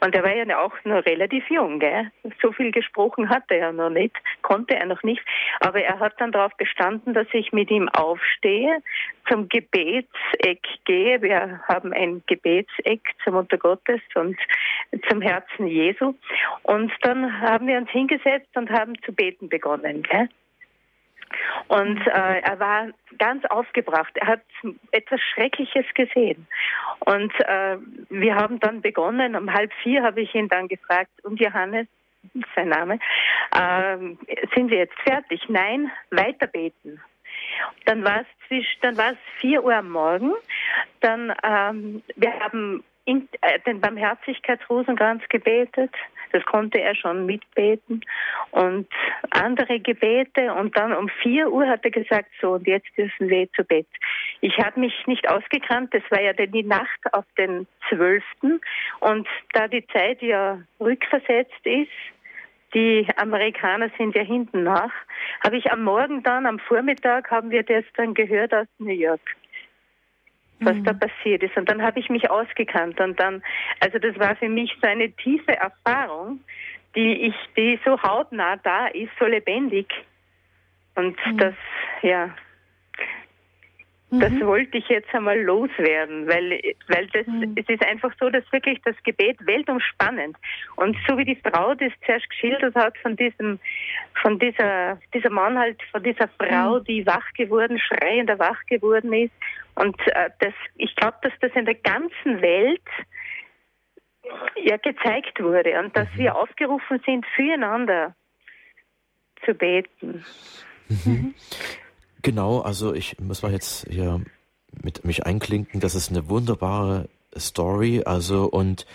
Speaker 7: Und er war ja auch noch relativ jung, gell? So viel gesprochen hat er noch nicht, konnte er noch nicht. Aber er hat dann darauf bestanden, dass ich mit ihm aufstehe, zum Gebetseck gehe. Wir haben ein Gebetseck zur Mutter Gottes und zum Herzen Jesu. Und dann haben wir uns hingesetzt und haben zu beten begonnen, gell? Und äh, er war ganz aufgebracht. Er hat etwas Schreckliches gesehen. Und äh, wir haben dann begonnen. Um halb vier habe ich ihn dann gefragt, und Johannes, sein Name, äh, sind Sie jetzt fertig? Nein, weiter beten. Dann war es zwischen, dann war es vier Uhr am Morgen. Dann, ähm, wir haben in, äh, den Barmherzigkeitsrosenkranz gebetet. Das konnte er schon mitbeten. Und andere Gebete. Und dann um vier Uhr hat er gesagt, so, und jetzt dürfen wir zu Bett. Ich habe mich nicht ausgekannt. Das war ja die Nacht auf den zwölften. Und da die Zeit ja rückversetzt ist, die Amerikaner sind ja hinten nach, habe ich am Morgen dann, am Vormittag, haben wir das dann gehört aus New York was mhm. da passiert ist. Und dann habe ich mich ausgekannt und dann, also das war für mich so eine tiefe Erfahrung, die ich, die so hautnah da ist, so lebendig. Und mhm. das, ja, das mhm. wollte ich jetzt einmal loswerden, weil, weil das, mhm. es ist einfach so, dass wirklich das Gebet weltumspannend und so wie die Frau das zuerst geschildert hat von diesem, von dieser, dieser Mann halt, von dieser Frau, mhm. die wach geworden, schreiender wach geworden ist und äh, das, ich glaube, dass das in der ganzen Welt ja gezeigt wurde und dass mhm. wir aufgerufen sind, füreinander zu beten.
Speaker 2: Mhm. Genau, also ich muss mal jetzt hier mit mich einklinken. Das ist eine wunderbare Story. Also und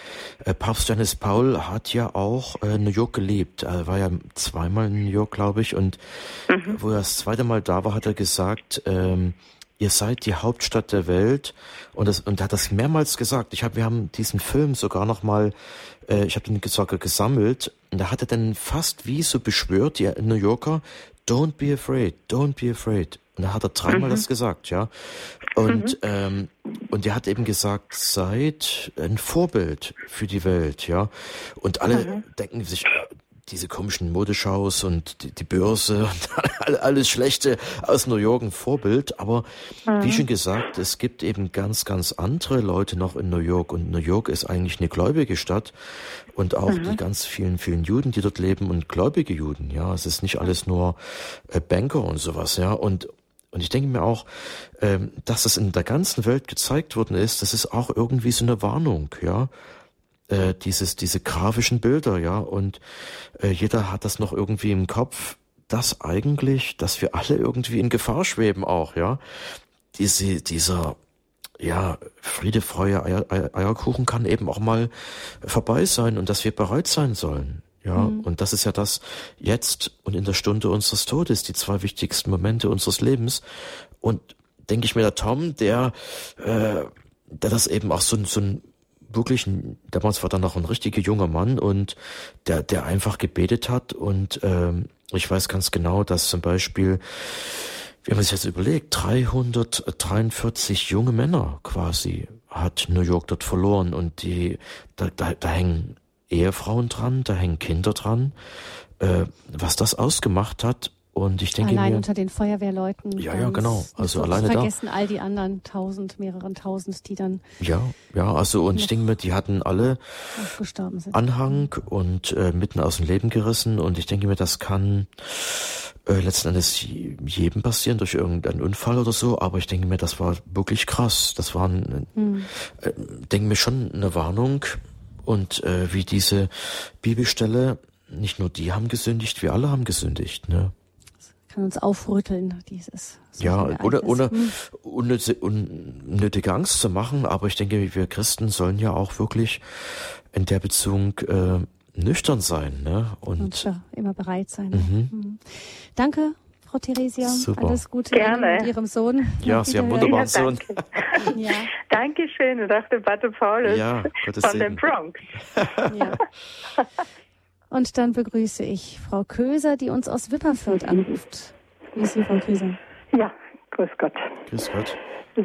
Speaker 2: äh, Papst Johannes Paul hat ja auch äh, New York gelebt. Er war ja zweimal in New York, glaube ich. Und mhm. wo er das zweite Mal da war, hat er gesagt, ähm, ihr seid die Hauptstadt der Welt. Und, das, und er hat das mehrmals gesagt. Ich hab, wir haben diesen Film sogar noch mal, äh, ich habe den sogar gesammelt. Und da hat er dann fast wie so beschwört, die New Yorker, don't be afraid, don't be afraid. Und da hat er dreimal mhm. das gesagt, ja. Und, mhm. ähm, und er hat eben gesagt, seid ein Vorbild für die Welt, ja. Und alle mhm. denken sich, diese komischen Modeschaus und die, die Börse und alles Schlechte aus New York ein Vorbild. Aber mhm. wie schon gesagt, es gibt eben ganz, ganz andere Leute noch in New York und New York ist eigentlich eine gläubige Stadt und auch mhm. die ganz vielen, vielen Juden, die dort leben und gläubige Juden. Ja, es ist nicht alles nur äh, Banker und sowas. Ja, und und ich denke mir auch, ähm, dass das in der ganzen Welt gezeigt worden ist, das ist auch irgendwie so eine Warnung, ja äh, dieses, diese grafischen Bilder, ja, und äh, jeder hat das noch irgendwie im Kopf, dass eigentlich, dass wir alle irgendwie in Gefahr schweben auch, ja. Diese, dieser, ja, Friede, Freude, Eier, Eierkuchen kann eben auch mal vorbei sein und dass wir bereit sein sollen. Ja, mhm. und das ist ja das jetzt und in der Stunde unseres Todes, die zwei wichtigsten Momente unseres Lebens. Und denke ich mir, der Tom, der, äh, der das eben auch so, so ein wirklich, damals war da noch ein richtiger junger Mann und der, der einfach gebetet hat und ähm, ich weiß ganz genau, dass zum Beispiel, wenn man sich jetzt überlegt, 343 junge Männer quasi hat New York dort verloren und die, da, da, da hängen Ehefrauen dran, da hängen Kinder dran. Äh, was das ausgemacht hat, und ich denke
Speaker 1: Allein
Speaker 2: mir,
Speaker 1: unter den Feuerwehrleuten.
Speaker 2: Ja, ja, genau. Also alleine
Speaker 1: vergessen da. all die anderen tausend, mehreren tausend, die dann.
Speaker 2: Ja, ja, also und ich denke mir, die hatten alle Anhang und äh, mitten aus dem Leben gerissen und ich denke mir, das kann äh, letzten Endes jedem passieren durch irgendeinen Unfall oder so, aber ich denke mir, das war wirklich krass. Das war, ein, hm. äh, denke mir schon eine Warnung und äh, wie diese Bibelstelle nicht nur die haben gesündigt, wir alle haben gesündigt, ne?
Speaker 1: Kann uns aufrütteln, dieses.
Speaker 2: Ja, ohne, ohne unnötige, unnötige Angst zu machen, aber ich denke, wir Christen sollen ja auch wirklich in der Beziehung äh, nüchtern sein, ne? Und,
Speaker 1: Und ja, immer bereit sein. Mhm. Mhm. Danke, Frau Theresia.
Speaker 2: Super.
Speaker 1: Alles Gute
Speaker 7: Gerne.
Speaker 1: mit Ihrem Sohn.
Speaker 2: Ja, Sie haben einen wunderbaren Sohn.
Speaker 7: ja. Dankeschön und auch der Pater Paulus
Speaker 2: ja,
Speaker 7: von den Bronx.
Speaker 1: ja. Und dann begrüße ich Frau Köser, die uns aus Wipperfürth anruft. Grüß Sie, Frau Köser.
Speaker 8: Ja, grüß Gott.
Speaker 2: Grüß Gott.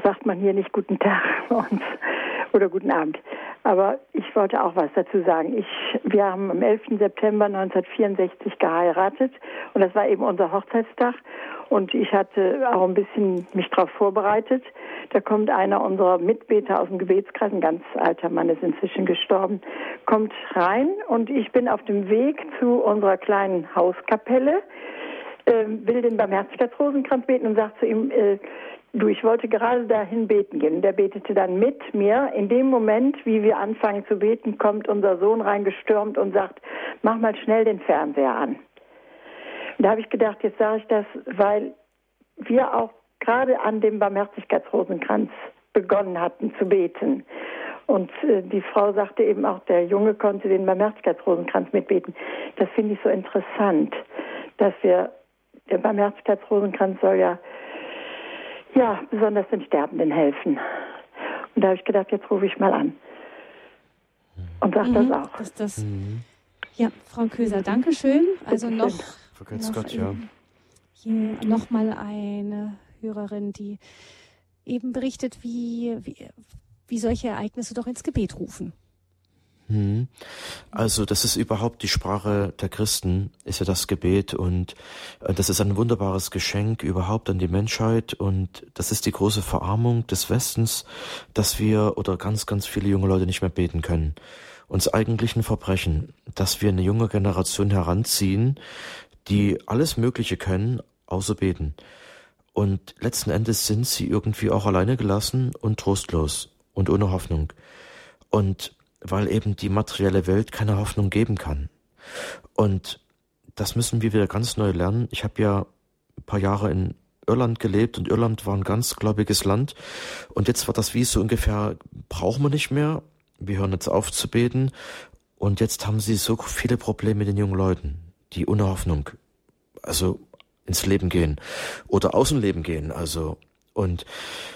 Speaker 8: Sagt man hier nicht guten Tag uns, oder guten Abend. Aber ich wollte auch was dazu sagen. Ich, wir haben am 11. September 1964 geheiratet und das war eben unser Hochzeitstag. Und ich hatte auch ein bisschen mich darauf vorbereitet. Da kommt einer unserer Mitbeter aus dem Gebetskreis, ein ganz alter Mann ist inzwischen gestorben, kommt rein und ich bin auf dem Weg zu unserer kleinen Hauskapelle, äh, will den Barmherzigkeitsrosenkranz beten und sagt zu ihm, äh, Du, ich wollte gerade dahin beten gehen. Der betete dann mit mir. In dem Moment, wie wir anfangen zu beten, kommt unser Sohn reingestürmt und sagt, mach mal schnell den Fernseher an. Da habe ich gedacht, jetzt sage ich das, weil wir auch gerade an dem Barmherzigkeitsrosenkranz begonnen hatten zu beten. Und äh, die Frau sagte eben auch, der Junge konnte den Barmherzigkeitsrosenkranz mitbeten. Das finde ich so interessant, dass wir, der Barmherzigkeitsrosenkranz soll ja, ja besonders den Sterbenden helfen. Und da habe ich gedacht, jetzt rufe ich mal an. Und sage mhm, das auch.
Speaker 1: Das, das, mhm. Ja, Frau Köser, danke schön. Also noch
Speaker 2: noch, Gott, ja.
Speaker 1: Hier noch mal eine Hörerin, die eben berichtet, wie, wie, wie solche Ereignisse doch ins Gebet rufen.
Speaker 2: Hm. Also das ist überhaupt die Sprache der Christen, ist ja das Gebet und äh, das ist ein wunderbares Geschenk überhaupt an die Menschheit und das ist die große Verarmung des Westens, dass wir oder ganz, ganz viele junge Leute nicht mehr beten können. Uns eigentlichen Verbrechen, dass wir eine junge Generation heranziehen, die alles Mögliche können, außer beten. Und letzten Endes sind sie irgendwie auch alleine gelassen und trostlos und ohne Hoffnung. Und weil eben die materielle Welt keine Hoffnung geben kann. Und das müssen wir wieder ganz neu lernen. Ich habe ja ein paar Jahre in Irland gelebt und Irland war ein ganz gläubiges Land. Und jetzt war das wie so ungefähr, brauchen wir nicht mehr. Wir hören jetzt auf zu beten. Und jetzt haben sie so viele Probleme mit den jungen Leuten, die ohne Hoffnung, also ins Leben gehen oder Außenleben gehen. Also und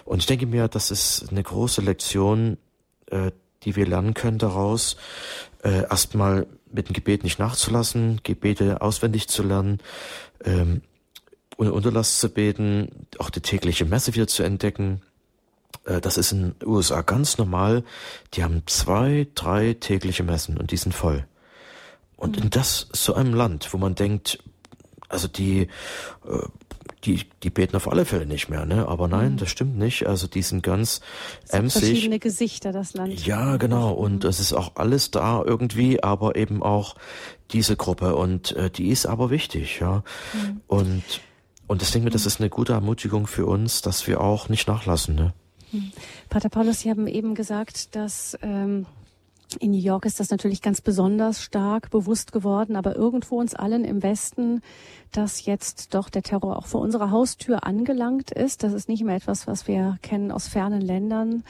Speaker 2: und ich denke mir, das ist eine große Lektion, äh, die wir lernen können daraus. Äh, erstmal mit dem Gebet nicht nachzulassen, Gebete auswendig zu lernen, ähm, ohne Unterlass zu beten, auch die tägliche Messe wieder zu entdecken. Äh, das ist in den USA ganz normal. Die haben zwei, drei tägliche Messen und die sind voll. Und mhm. in das so einem Land, wo man denkt, also die, äh, die, die beten auf alle Fälle nicht mehr, ne? Aber nein, mhm. das stimmt nicht. Also die sind ganz emsig.
Speaker 1: Verschiedene Gesichter, das Land.
Speaker 2: Ja, genau. Und es ist auch alles da irgendwie, aber eben auch diese Gruppe. Und äh, die ist aber wichtig, ja. Mhm. Und und ich denke mir, das ist eine gute Ermutigung für uns, dass wir auch nicht nachlassen. Ne?
Speaker 1: Mhm. Pater Paulus, Sie haben eben gesagt, dass ähm, in New York ist das natürlich ganz besonders stark bewusst geworden, aber irgendwo uns allen im Westen, dass jetzt doch der Terror auch vor unserer Haustür angelangt ist. Das ist nicht mehr etwas, was wir kennen aus fernen Ländern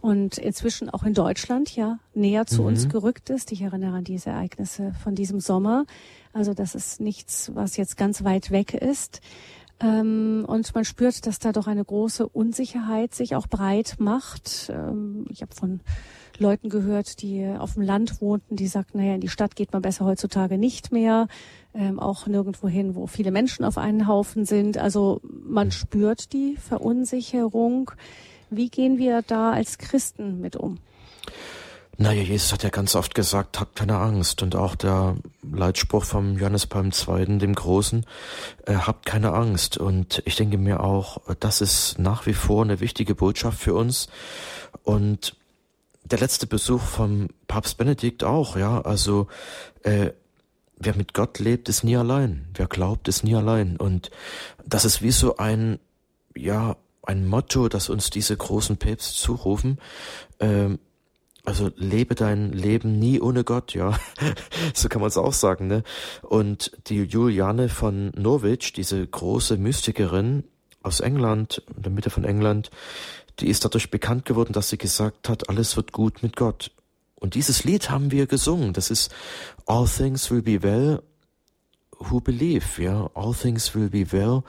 Speaker 1: und inzwischen auch in Deutschland ja näher zu mhm. uns gerückt ist. Ich erinnere an diese Ereignisse von diesem Sommer. Also das ist nichts, was jetzt ganz weit weg ist. Ähm, und man spürt, dass da doch eine große Unsicherheit sich auch breit macht. Ähm, ich habe von Leuten gehört, die auf dem Land wohnten, die sagten, naja, in die Stadt geht man besser heutzutage nicht mehr, ähm, auch nirgendwo hin, wo viele Menschen auf einen Haufen sind. Also man spürt die Verunsicherung. Wie gehen wir da als Christen mit um?
Speaker 2: Naja, Jesus hat ja ganz oft gesagt, habt keine Angst. Und auch der Leitspruch vom Johannes Palm II., dem Großen, äh, habt keine Angst. Und ich denke mir auch, das ist nach wie vor eine wichtige Botschaft für uns. Und der letzte Besuch vom Papst Benedikt auch, ja. Also äh, wer mit Gott lebt, ist nie allein. Wer glaubt, ist nie allein. Und das ist wie so ein, ja, ein Motto, das uns diese großen Päpste zurufen. Ähm, also lebe dein Leben nie ohne Gott, ja. so kann man es auch sagen, ne? Und die Juliane von Norwich, diese große Mystikerin aus England, in der Mitte von England, die ist dadurch bekannt geworden, dass sie gesagt hat, alles wird gut mit Gott. Und dieses Lied haben wir gesungen. Das ist All Things Will Be Well Who Believe, ja. All Things Will Be Well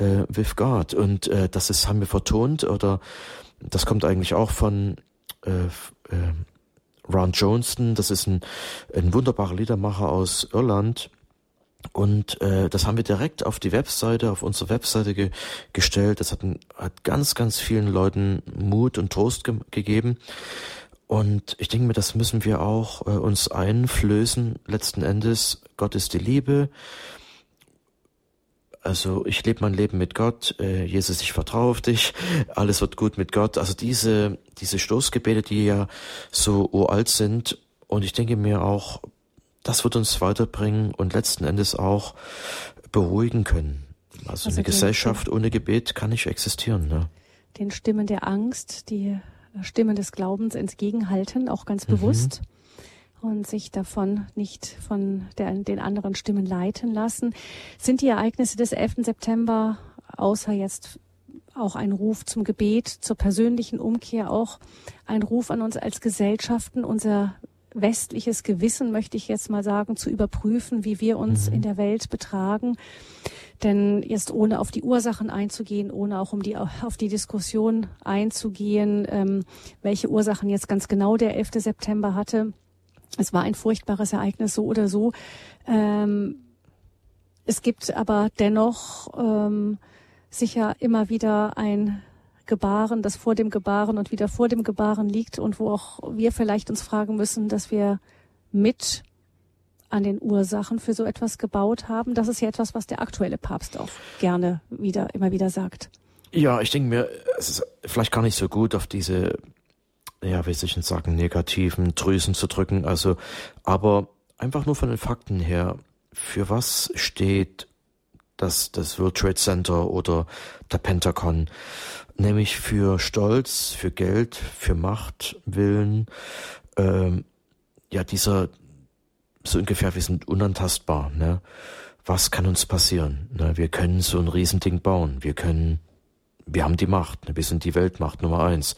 Speaker 2: uh, with God. Und äh, das ist, haben wir vertont oder das kommt eigentlich auch von äh, äh, Ron Johnston. Das ist ein, ein wunderbarer Liedermacher aus Irland und äh, das haben wir direkt auf die Webseite, auf unsere Webseite ge gestellt. Das hat, hat ganz, ganz vielen Leuten Mut und Trost ge gegeben. Und ich denke mir, das müssen wir auch äh, uns einflößen. Letzten Endes, Gott ist die Liebe. Also ich lebe mein Leben mit Gott. Äh, Jesus, ich vertraue auf dich. Alles wird gut mit Gott. Also diese, diese Stoßgebete, die ja so uralt sind. Und ich denke mir auch, das wird uns weiterbringen und letzten Endes auch beruhigen können. Also, also eine Gesellschaft ohne Gebet kann nicht existieren. Ne?
Speaker 1: Den Stimmen der Angst, die Stimmen des Glaubens entgegenhalten, auch ganz mhm. Und sich davon nicht von der, den anderen Stimmen leiten lassen. Sind die Ereignisse des 11. September, außer jetzt auch ein Ruf zum Gebet, zur persönlichen Umkehr, auch ein Ruf an uns als Gesellschaften, unser westliches Gewissen, möchte ich jetzt mal sagen, zu überprüfen, wie wir uns mhm. in der Welt betragen. Denn jetzt ohne auf die Ursachen einzugehen, ohne auch um die, auf die Diskussion einzugehen, ähm, welche Ursachen jetzt ganz genau der 11. September hatte. Es war ein furchtbares Ereignis, so oder so. Ähm, es gibt aber dennoch ähm, sicher immer wieder ein Gebaren, das vor dem Gebaren und wieder vor dem Gebaren liegt und wo auch wir vielleicht uns fragen müssen, dass wir mit an den Ursachen für so etwas gebaut haben. Das ist ja etwas, was der aktuelle Papst auch gerne wieder, immer wieder sagt.
Speaker 2: Ja, ich denke mir, es ist vielleicht gar nicht so gut, auf diese, ja, wie soll ich denn sagen, negativen Drüsen zu drücken. Also, aber einfach nur von den Fakten her, für was steht das, das World Trade Center oder der Pentagon? nämlich für Stolz, für Geld, für Macht, Willen, ähm, ja, dieser, so ungefähr, wir sind unantastbar, ne? Was kann uns passieren? Ne? Wir können so ein Riesending bauen. Wir können, wir haben die Macht. Ne? Wir sind die Weltmacht Nummer eins.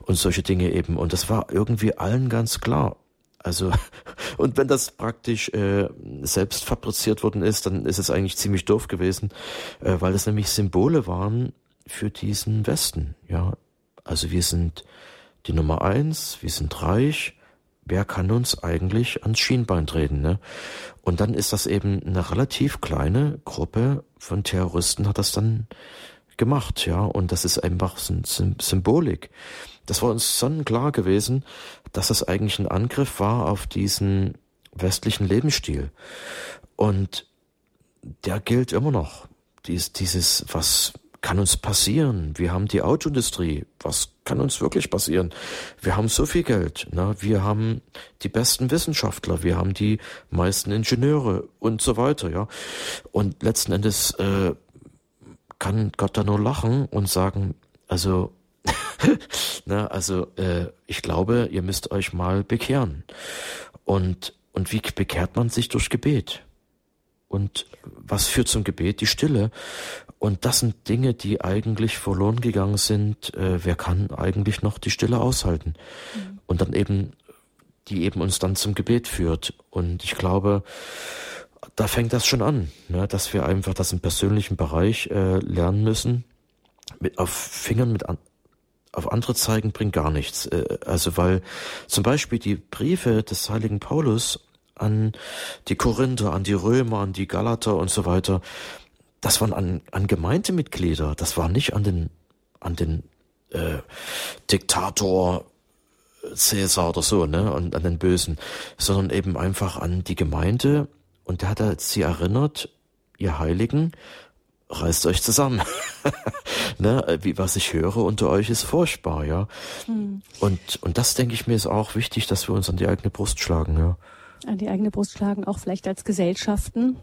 Speaker 2: Und solche Dinge eben. Und das war irgendwie allen ganz klar. Also, und wenn das praktisch äh, selbst fabriziert worden ist, dann ist es eigentlich ziemlich doof gewesen, äh, weil das nämlich Symbole waren für diesen Westen. Ja, also wir sind die Nummer eins, wir sind reich. Wer kann uns eigentlich ans Schienbein treten? Ne? Und dann ist das eben eine relativ kleine Gruppe von Terroristen hat das dann gemacht, ja. Und das ist einfach Symbolik. Das war uns sonnenklar gewesen, dass das eigentlich ein Angriff war auf diesen westlichen Lebensstil. Und der gilt immer noch. Dies, dieses, was kann uns passieren? Wir haben die Autoindustrie. Was kann uns wirklich passieren? Wir haben so viel Geld. Ne? Wir haben die besten Wissenschaftler. Wir haben die meisten Ingenieure und so weiter. Ja. Und letzten Endes äh, kann Gott da nur lachen und sagen, also Na, also äh, ich glaube, ihr müsst euch mal bekehren. Und, und wie bekehrt man sich durch Gebet? Und was führt zum Gebet? Die Stille. Und das sind Dinge, die eigentlich verloren gegangen sind. Äh, wer kann eigentlich noch die Stille aushalten? Mhm. Und dann eben, die eben uns dann zum Gebet führt. Und ich glaube, da fängt das schon an, ne, dass wir einfach das im persönlichen Bereich äh, lernen müssen, mit auf Fingern mit an, auf andere zeigen bringt gar nichts. Äh, also weil zum Beispiel die Briefe des heiligen Paulus an die Korinther, an die Römer, an die Galater und so weiter, das waren an, an Gemeindemitglieder, das war nicht an den, an den äh, Diktator Cäsar oder so, ne, und an den Bösen, sondern eben einfach an die Gemeinde und der hat sie erinnert, ihr Heiligen, reißt euch zusammen. ne, wie was ich höre unter euch ist furchtbar, ja. Hm. Und und das denke ich mir ist auch wichtig, dass wir uns an die eigene Brust schlagen, ja.
Speaker 1: An die eigene Brust schlagen, auch vielleicht als Gesellschaften,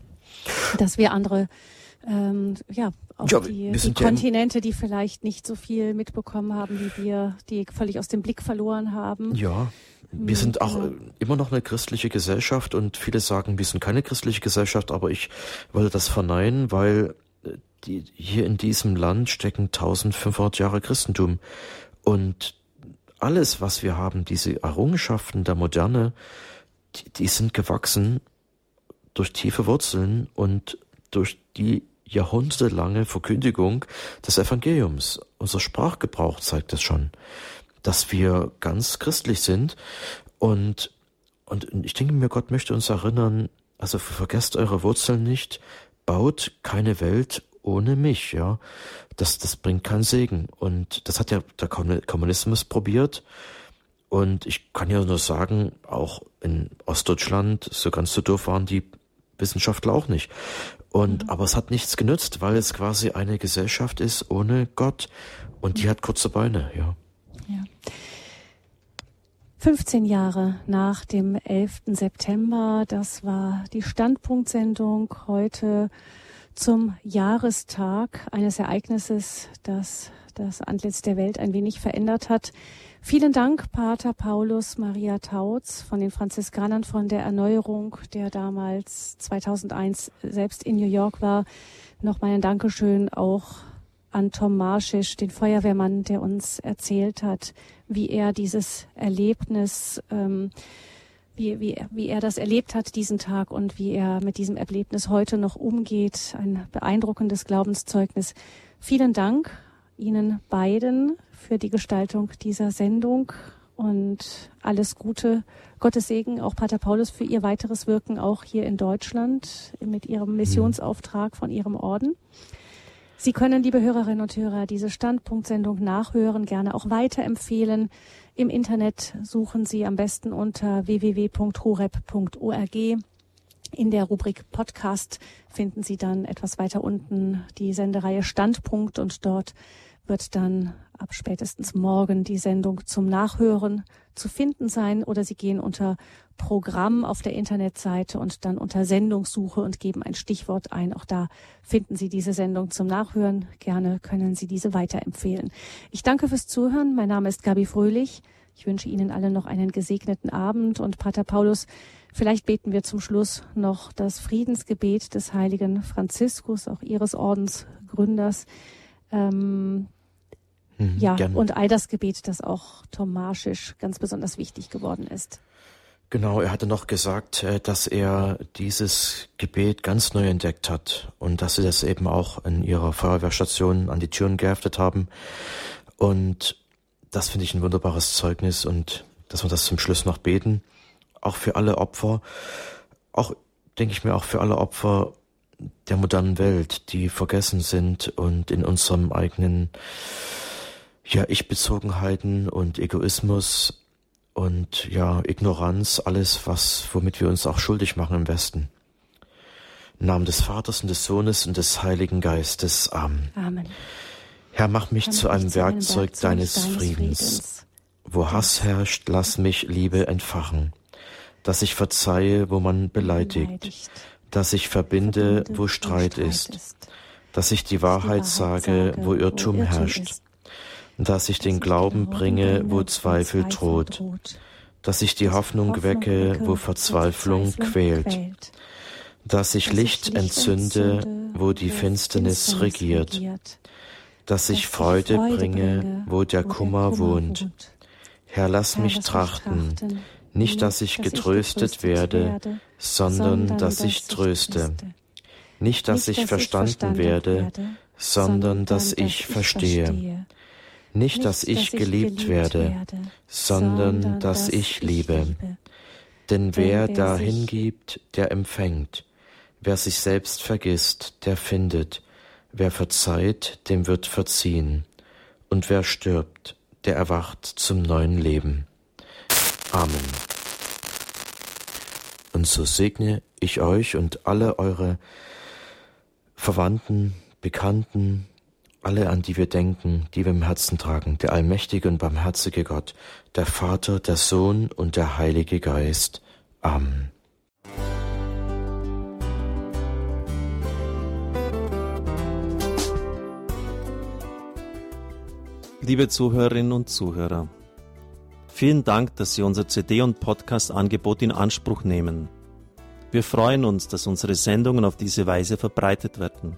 Speaker 1: dass wir andere ähm, ja, auch ja, die, die Kontinente, die vielleicht nicht so viel mitbekommen haben wie wir, die völlig aus dem Blick verloren haben.
Speaker 2: Ja, wir sind auch immer noch eine christliche Gesellschaft und viele sagen, wir sind keine christliche Gesellschaft, aber ich wollte das verneinen, weil die, hier in diesem Land stecken 1500 Jahre Christentum. Und alles, was wir haben, diese Errungenschaften der Moderne, die, die sind gewachsen durch tiefe Wurzeln und durch die jahrhundertelange Verkündigung des Evangeliums. Unser Sprachgebrauch zeigt es schon, dass wir ganz christlich sind und, und ich denke mir, Gott möchte uns erinnern, also vergesst eure Wurzeln nicht, baut keine Welt ohne mich, ja. Das, das bringt keinen Segen. Und das hat ja der Kommunismus probiert. Und ich kann ja nur sagen, auch in Ostdeutschland, so ganz so doof waren die Wissenschaftler auch nicht. Und, mhm. aber es hat nichts genützt, weil es quasi eine Gesellschaft ist ohne Gott. Und die hat kurze Beine, ja. Ja.
Speaker 1: 15 Jahre nach dem 11. September, das war die Standpunktsendung heute zum Jahrestag eines Ereignisses, das das Antlitz der Welt ein wenig verändert hat. Vielen Dank, Pater Paulus Maria Tautz von den Franziskanern von der Erneuerung, der damals 2001 selbst in New York war. Nochmal ein Dankeschön auch an Tom Marschisch, den Feuerwehrmann, der uns erzählt hat, wie er dieses Erlebnis ähm, wie, wie, wie er das erlebt hat, diesen Tag und wie er mit diesem Erlebnis heute noch umgeht. Ein beeindruckendes Glaubenszeugnis. Vielen Dank Ihnen beiden für die Gestaltung dieser Sendung und alles Gute. Gottes Segen, auch Pater Paulus, für Ihr weiteres Wirken auch hier in Deutschland mit Ihrem Missionsauftrag von Ihrem Orden. Sie können, liebe Hörerinnen und Hörer, diese Standpunktsendung nachhören, gerne auch weiterempfehlen. Im Internet suchen Sie am besten unter www.horeb.org. In der Rubrik Podcast finden Sie dann etwas weiter unten die Sendereihe Standpunkt und dort wird dann ab spätestens morgen die Sendung zum Nachhören zu finden sein oder Sie gehen unter Programm auf der Internetseite und dann unter Sendungssuche und geben ein Stichwort ein. Auch da finden Sie diese Sendung zum Nachhören. Gerne können Sie diese weiterempfehlen. Ich danke fürs Zuhören. Mein Name ist Gabi Fröhlich. Ich wünsche Ihnen allen noch einen gesegneten Abend und Pater Paulus, vielleicht beten wir zum Schluss noch das Friedensgebet des heiligen Franziskus, auch Ihres Ordensgründers. Ähm, mhm, ja, gerne. und all das Gebet, das auch Tomaschisch ganz besonders wichtig geworden ist.
Speaker 2: Genau, er hatte noch gesagt, äh, dass er dieses Gebet ganz neu entdeckt hat und dass sie das eben auch in ihrer Feuerwehrstation an die Türen geheftet haben. Und das finde ich ein wunderbares Zeugnis und dass wir das zum Schluss noch beten. Auch für alle Opfer, auch denke ich mir auch für alle Opfer der modernen Welt, die vergessen sind und in unserem eigenen ja, Ich-Bezogenheiten und Egoismus und ja, Ignoranz, alles, was, womit wir uns auch schuldig machen im Westen. Im Namen des Vaters und des Sohnes und des Heiligen Geistes. Amen. Amen. Herr, mach mich Herr, zu einem Werkzeug, Werkzeug deines, deines Friedens. Friedens. Wo Hass herrscht, lass mich Liebe entfachen. Dass ich verzeihe, wo man beleidigt. beleidigt. Dass ich verbinde, wo Streit ist. Dass ich die Wahrheit sage, wo Irrtum herrscht dass ich den Glauben bringe, wo Zweifel droht, dass ich die Hoffnung wecke, wo Verzweiflung quält, dass ich Licht entzünde, wo die Finsternis regiert, dass ich Freude bringe, wo der Kummer wohnt. Herr, lass mich trachten, nicht dass ich getröstet werde, sondern dass ich tröste, nicht dass ich verstanden werde, sondern dass ich verstehe nicht, dass ich geliebt werde, sondern dass ich liebe. Denn wer dahin gibt, der empfängt. Wer sich selbst vergisst, der findet. Wer verzeiht, dem wird verziehen. Und wer stirbt, der erwacht zum neuen Leben. Amen. Und so segne ich euch und alle eure Verwandten, Bekannten, alle, an die wir denken, die wir im Herzen tragen, der allmächtige und barmherzige Gott, der Vater, der Sohn und der Heilige Geist. Amen.
Speaker 9: Liebe Zuhörerinnen und Zuhörer, vielen Dank, dass Sie unser CD- und Podcast-Angebot in Anspruch nehmen. Wir freuen uns, dass unsere Sendungen auf diese Weise verbreitet werden.